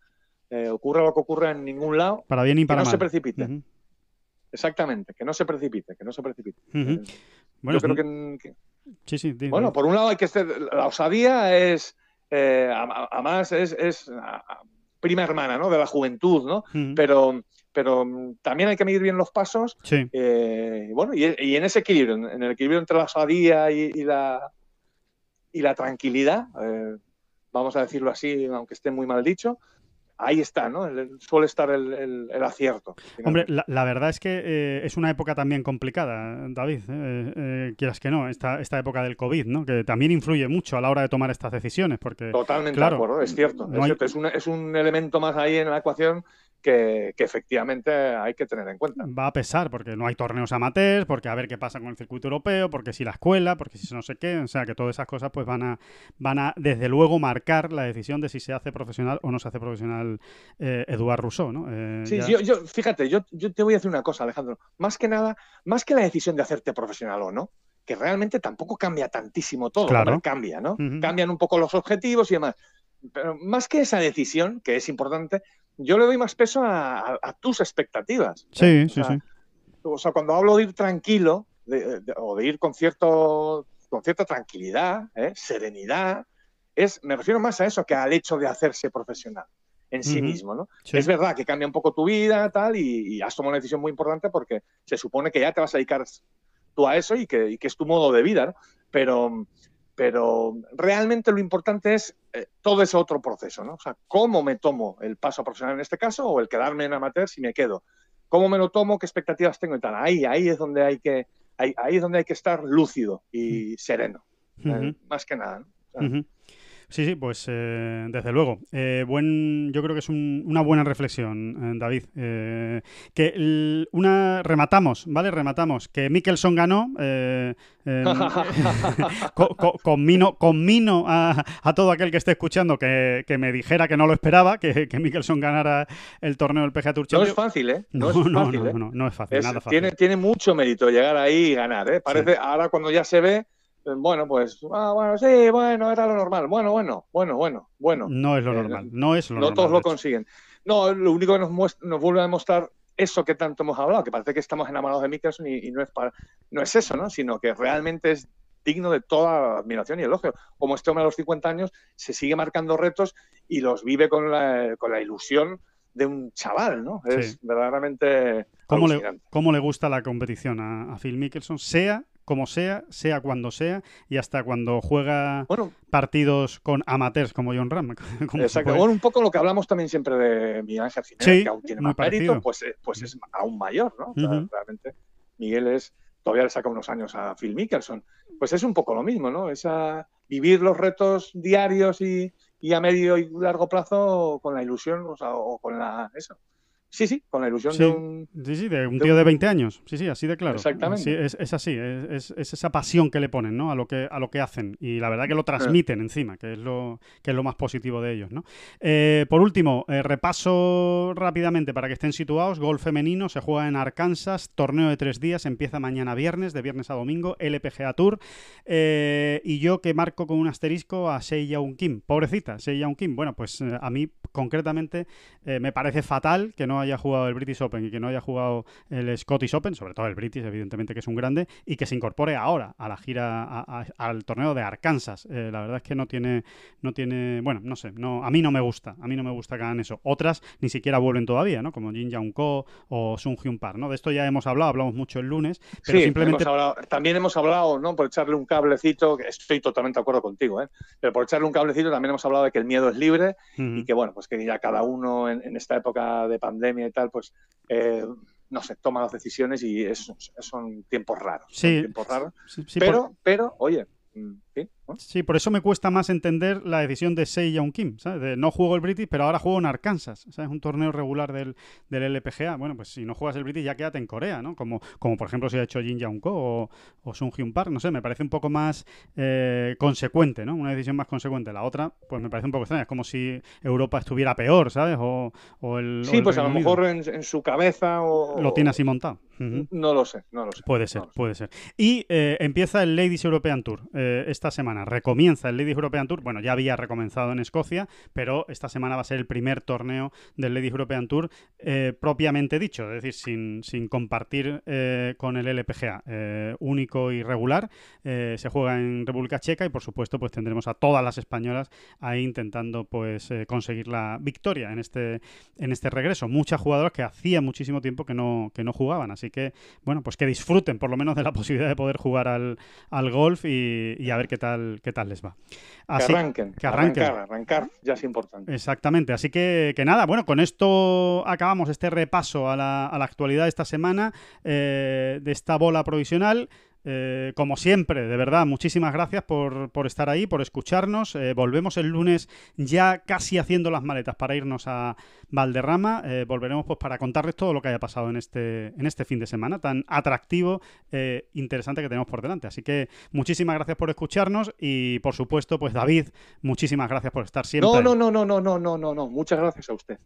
eh, ocurra lo que ocurra en ningún lado. Para bien y Que para no mal. se precipite. Exactamente, que no se precipite, que no se precipite. Eh, Bueno, yo creo que, que- sí, sí, di- bueno, por un lado hay que ser, la osadía es, eh, además es, es a- a- prima hermana, ¿no? De la juventud, ¿no? Pero, pero también hay que medir bien los pasos, Sí. eh, y bueno, y, y en ese equilibrio, en, en el equilibrio entre la osadía y, y la y la tranquilidad, eh, vamos a decirlo así, aunque esté muy mal dicho, ahí está, ¿no? El- suele estar el, el- el acierto. Hombre, la, la verdad es que eh, es una época también complicada, David, eh, eh, quieras que no, esta, esta época del COVID, ¿no? Que también influye mucho a la hora de tomar estas decisiones, porque Totalmente claro, de acuerdo, es cierto. no es, hay- cierto. Es, un, es un elemento más ahí en la ecuación que, que efectivamente hay que tener en cuenta. va a pesar, porque no hay torneos amateurs, porque a ver qué pasa con el circuito europeo, porque si la escuela, porque si no sé qué, o sea que todas esas cosas pues van a, van a desde luego marcar la decisión de si se hace profesional o no se hace profesional eh, Eduard Rousseau, ¿no? Eh, Sí, ya- yo, yo- fíjate, yo, yo te voy a decir una cosa, Alejandro. Más que nada, más que la decisión de hacerte profesional o no, que realmente tampoco cambia tantísimo todo. Claro. cambia, ¿no? Cambian un poco los objetivos y demás. Pero más que esa decisión, que es importante, yo le doy más peso a, a- a tus expectativas. Sí, O sí, sea, sí. o sea, cuando hablo de ir tranquilo, de- de- o de ir con, cierto, con cierta tranquilidad, ¿eh? serenidad, es, me refiero más a eso que al hecho de hacerse profesional en sí Ujú. mismo, ¿no? Sí. Es verdad que cambia un poco tu vida tal, y, y has tomado una decisión muy importante porque se supone que ya te vas a dedicar tú a eso y que, y que es tu modo de vida, ¿no? Pero, pero realmente lo importante es eh, todo ese otro proceso, ¿no? O sea, cómo me tomo el paso profesional en este caso o el quedarme en amateur si me quedo. ¿Cómo me lo tomo? ¿Qué expectativas tengo y tal? Ahí, ahí es donde hay que, ahí, ahí es donde hay que estar lúcido y sereno, eh, más que nada. ¿no? O sea. Sí, sí, pues eh, desde luego. Eh, buen, yo creo que es un- una buena reflexión, eh, David. Eh, que el- una rematamos, ¿vale? Rematamos. Que Mickelson ganó. eh, eh, co- co- conmino, conmino a, a todo aquel que esté escuchando que, que me dijera que no lo esperaba, que, que Mickelson ganara el torneo del PGA Tour No es Championship. fácil, ¿eh? No, No, es fácil, no, ¿eh? no, no es fácil, Es- nada fácil. tiene, tiene mucho mérito llegar ahí y ganar, ¿eh? Parece, ahora cuando ya se ve, eh, bueno, pues, ah, bueno, sí, bueno, era lo normal. Bueno, bueno, bueno, bueno, bueno. No es lo Eh, normal, no es lo no normal. todos de lo consiguen. No, lo único que nos, muestra- nos vuelve a demostrar eso que tanto hemos hablado, que parece que estamos enamorados de Mickelson y, y no, es para, no es eso, ¿no? Sino que realmente es digno de toda admiración y elogio. Como este hombre a los 50 años se sigue marcando retos y los vive con la, con la ilusión de un chaval, ¿no? Es Sí. verdaderamente ¿Cómo le, cómo le gusta la competición a, a Phil Mickelson? Sea como sea, sea cuando sea, y hasta cuando juega Bueno, partidos con amateurs como John Ram. como Exacto. Bueno, un poco lo que hablamos también siempre de Miguel Ángel Jiménez, Sí, que aún tiene más mérito, pues, eh, pues es aún mayor, ¿no? O sea, Ujú. Realmente Miguel es, todavía le saca unos años a Phil Mickelson. Pues es un poco lo mismo, ¿no? Esa, vivir los retos diarios y, y a medio y largo plazo con la ilusión, o, sea, o con la... Eso. Sí, sí, con la ilusión Sí. de un... Sí, sí, de un tío de un- 20 años. Sí, sí, así de claro. Exactamente. Es, es así, es, es- es esa pasión que le ponen, ¿no? A lo que, a lo que hacen. Y la verdad que lo transmiten encima, que es lo, que es lo más positivo de ellos, ¿no? Eh, por último, eh, repaso rápidamente para que estén situados. Golf femenino se juega en Arkansas, torneo de tres días, empieza mañana viernes, de viernes a domingo, LPGA Tour. Eh, y yo que marco con un asterisco a Sei Yaun Kim. Pobrecita, Sei Yaun Kim. Bueno, pues a mí concretamente eh, me parece fatal que no haya jugado el British Open y que no haya jugado el Scottish Open, sobre todo el British, evidentemente que es un grande, y que se incorpore ahora a la gira, a- a- al torneo de Arkansas. Eh, la verdad es que no tiene, no tiene, bueno, no sé, no, a mí no me gusta, a mí no me gusta que hagan eso. Otras ni siquiera vuelven todavía, ¿no? Como Jin Young Ko o Sun Hyun Park, ¿no? De esto ya hemos hablado, hablamos mucho el lunes, pero sí, simplemente hemos hablado- también hemos hablado, ¿no? Por echarle un cablecito, que estoy totalmente de acuerdo contigo, ¿eh? Pero por echarle un cablecito también hemos hablado de que el miedo es libre y que bueno, pues que ya cada uno en, en esta época de pandemia y tal, pues eh, no sé, toma las decisiones y es- son tiempos raros. son Sí, tiempos raros. Sí, sí, por- pero, pero, oye, mm, sí, ¿no? Sí, por eso me cuesta más entender la decisión de Sei Young Kim, ¿sabes? De no juego el British, pero ahora juego en Arkansas, ¿sabes? Un torneo regular del, del LPGA. Bueno, pues si no juegas el British ya quédate en Corea, ¿no? Como, como por ejemplo si ha hecho Jin Young Ko o, o Sun Hyun Park, no sé, me parece un poco más eh, consecuente, ¿no? Una decisión más consecuente. La otra, pues me parece un poco extraña, es como si Europa estuviera peor, ¿sabes? O, o el... o Sí, el pues a lo Unido. mejor en, en su cabeza o... Lo tiene así montado. No lo sé, no lo sé. Puede ser, No lo sé. puede ser. Y eh, empieza el Ladies European Tour eh, esta semana. Recomienza el Ladies European Tour. Bueno, ya había recomenzado en Escocia, pero esta semana va a ser el primer torneo del Ladies European Tour eh, propiamente dicho, es decir, sin, sin compartir eh, con el LPGA. eh, único y regular. Se juega en República Checa y, por supuesto, pues tendremos a todas las españolas ahí intentando pues conseguir la victoria en este, en este regreso. Muchas jugadoras que hacía muchísimo tiempo que no, que no jugaban. Así que, bueno, pues que disfruten por lo menos de la posibilidad de poder jugar al, al golf y, y a ver qué tal, qué tal les va. Así- que arranquen, que arranquen. arrancar, arrancar ya es importante. Exactamente, así que, que nada, bueno, con esto acabamos este repaso a la, a la actualidad de esta semana, eh, de esta bola provisional. Eh, como siempre, de verdad, muchísimas gracias por, por estar ahí, por escucharnos. Eh, volvemos el lunes ya casi haciendo las maletas para irnos a Valderrama. Eh, volveremos pues para contarles todo lo que haya pasado en este, en este fin de semana tan atractivo, e interesante que tenemos por delante. Así que muchísimas gracias por escucharnos y por supuesto, pues David, muchísimas gracias por estar siempre. No, no, no, no, no, no, no, no, no. Muchas gracias a usted.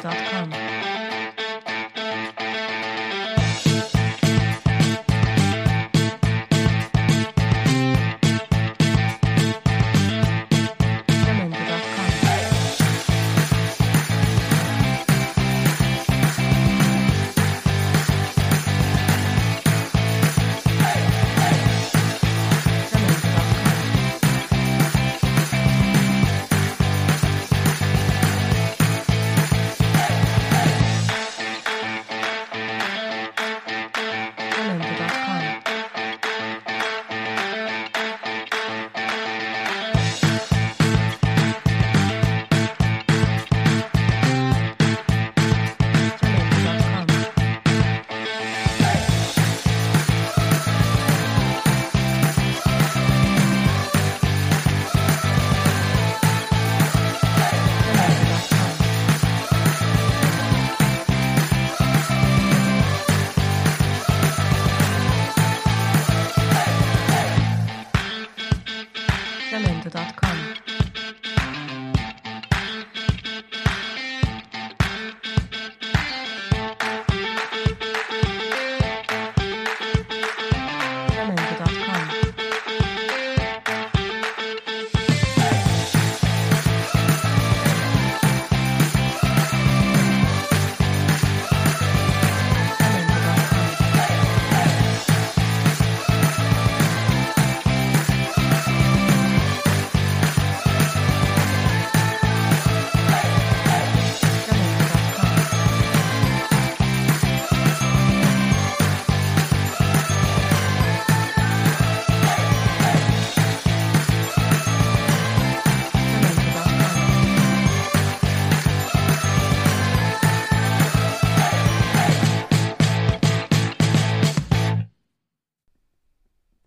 com.